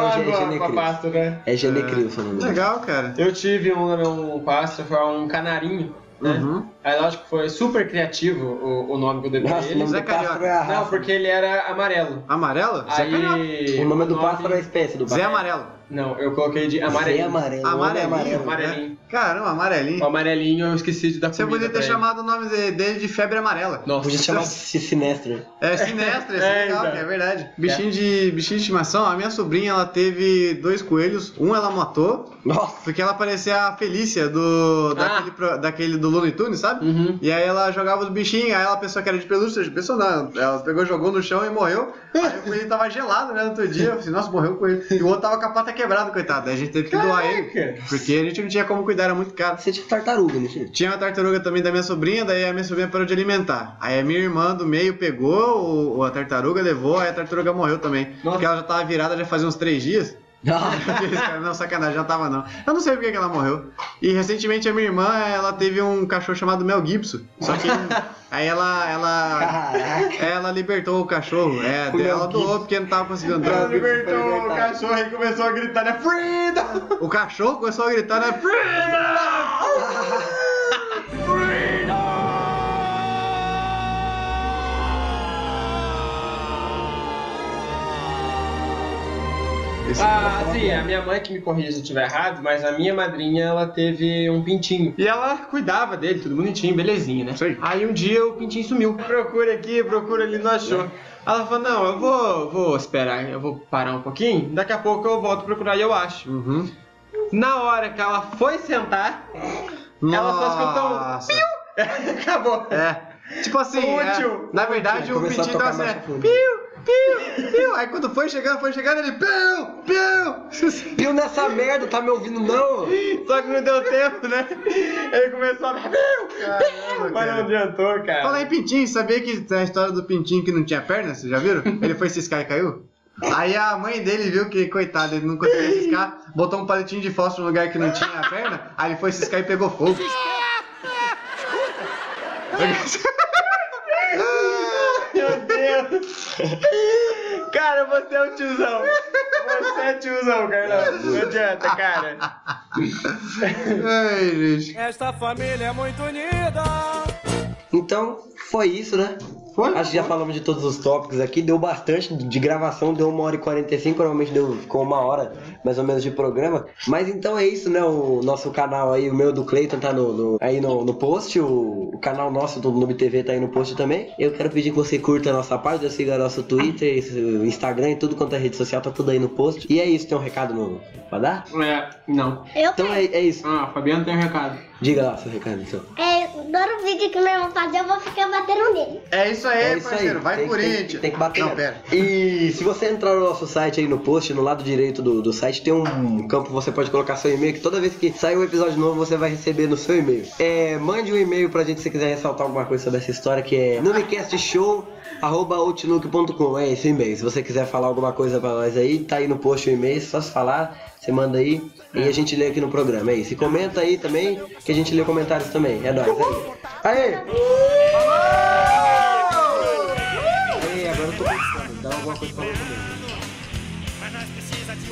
pássaro, né? É o nome dele. Legal, cara. Eu tive um, um pássaro, foi um canarinho. Né? Uhum. Aí lógico que foi super criativo o, o nome que eu dei pra Nossa, o ele. nome Zé do pássaro Carioca. é a Não, porque ele era amarelo. Amarelo? Zé Carioca. Aí. O nome do nome- pássaro é a espécie do Zé pássaro. Amarelo. Não, eu coloquei de Zé amarelinho. amarelo. é Amarelinho? amarelo. Amarelinho. né? Caramba, O amarelinho. amarelinho eu esqueci de dar Você podia ter chamado o nome de- dele de febre amarela. Nossa. Podia chamar de Sinestro. É sinestro, esse É, é legal, então. é verdade. Bichinho de, bichinho de estimação, a minha sobrinha ela teve dois coelhos, um ela matou, Nossa. porque ela parecia a Felícia do, daquele, pro- daquele do Looney Tunes, sabe? Uhum. E aí ela jogava os bichinhos, aí ela pensou que era de pelúcia, pensou não, ela pegou, jogou no chão e morreu. Aí o coelho tava gelado, né, no outro dia, eu falei assim, nossa, morreu o coelho. E o outro tava com a pata quebrada, coitado, a gente teve que doar ele, porque a gente não tinha como cuidar, era muito caro. Você tinha tartaruga, não tinha? Tinha uma tartaruga também da minha sobrinha, daí a minha sobrinha parou de alimentar. Aí a minha irmã do meio pegou o- a tartaruga, levou, aí a tartaruga morreu também. Porque ela já tava virada já fazia uns três dias. Não, sacanagem, já tava não. Eu não sei porque que ela morreu. E recentemente a minha irmã, ela teve um cachorro chamado Mel Gibson. Só que aí ela, ela, Caraca. ela libertou o cachorro. É, O ela doou porque não tava conseguindo andar. Gibson foi libertado. cachorro e começou a gritar, né? Freedom! O cachorro começou a gritar, né? Esse Ah, sim, a minha mãe que me corrija se eu estiver errado, mas a minha madrinha ela teve um pintinho. E ela cuidava dele, tudo bonitinho, belezinha, né? Sei. Aí um dia o pintinho sumiu. Procura aqui, procura ali, não achou. Ela falou, não, eu vou, vou esperar, eu vou parar um pouquinho, daqui a pouco eu volto procurar e eu acho. Uhum. Na hora que ela foi sentar, Ela só escutou um Nossa. acabou. É. Tipo assim, é, Útil. na verdade o pintinho tava assim, fundo. piu, piu, piu. Aí quando foi chegando, foi chegando, ele piu, piu. Piu nessa merda, tá me ouvindo não? Só que não deu tempo, né? Ele começou a. Caramba, Mas não cara. adiantou, cara. Fala aí, Pintinho, sabia que tem a história do Pintinho que não tinha perna? Vocês já viram? Ele foi ciscar e caiu? Aí a mãe dele viu que, coitado, ele não conseguia ciscar, botou um palitinho de fósforo no lugar que não tinha a perna, aí ele foi ciscar e pegou fogo. Deus! Cara, você é um tiozão! Você é tiozão, Carlão! Não adianta, cara! Ai, gente. Esta família é muito unida. Então, foi isso, né? Foi? Acho que já falamos de todos os tópicos aqui, deu bastante de gravação, deu uma hora e 45, normalmente deu, ficou uma hora mais ou menos de programa. Mas então é isso, né? O nosso canal aí, o meu do Cleiton tá no, no- aí no, no post, o, o canal nosso do Noob TV tá aí no post também. Eu quero pedir que você curta a nossa página, siga nosso Twitter, Instagram e tudo quanto é rede social, tá tudo aí no post. E é isso, tem um recado no, pra dar? É, não. Eu Então é, é isso. Ah, Fabiano tem um recado. Diga lá seu recado, então. É, todo vídeo que meu irmão fazer, eu vou ficar batendo nele. É isso aí, É isso parceiro. aí. Vai Tem- Corinthians. Tem, tem que bater. Não, pera. E se você entrar no nosso site aí no post, no lado direito do, do site, tem um campo que você pode colocar seu e-mail, que toda vez que sair um episódio novo, você vai receber no seu e-mail. É, mande um e-mail pra gente se você quiser ressaltar alguma coisa sobre essa história, que é numecastshow.outlook.com. É esse e-mail. Se você quiser falar alguma coisa pra nós aí, tá aí no post o e-mail, só se falar, você manda aí e a gente lê aqui no programa. É isso. E comenta aí também, que a gente lê comentários também. É nóis. Aí. Aê! Aê, agora eu tô pensando. Dá alguma coisa pra mas nós precisa de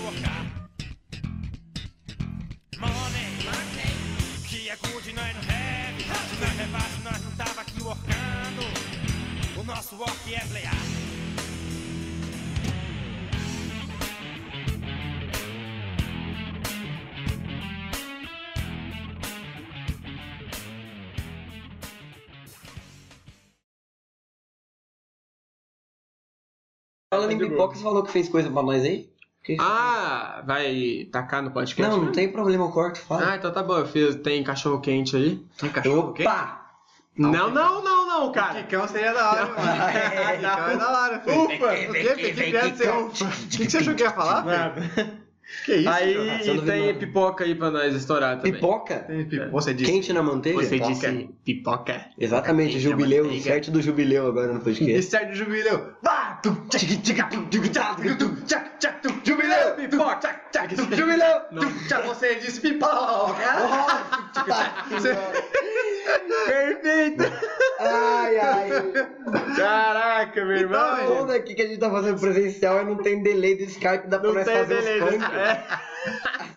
Falando em pipoca, você falou que fez coisa pra nós aí? Que- Ah, vai tacar no podcast? não, não tem problema, eu corto, Ah, fala. então tá bom, eu fiz. Tem cachorro quente aí. Tem cachorro quente? Opa! Não, não, não, não, cara. Quicão seria da hora, mano. É da hora, filho. Ufa! O quê? Que você... O que, que você achou que ia falar? Nada. Que isso, Aí tem pipoca aí pra nós estourar também. Pipoca? Pipo- Você disse... Quente na manteiga? Você Pipoca. disse pipoca. Exatamente, Quente jubileu, certo do jubileu agora no podcast. certo de jubileu. Vá! Jubileu! Pipoca! tchac, tchac, tum, Jubileu! Você disse pipoca! Você- Perfeito! Ai, ai. Caraca, meu irmão. Então, Tudo aqui que a gente tá fazendo presencial e não tem delay do Skype, dá pra nós fazer os funk. É.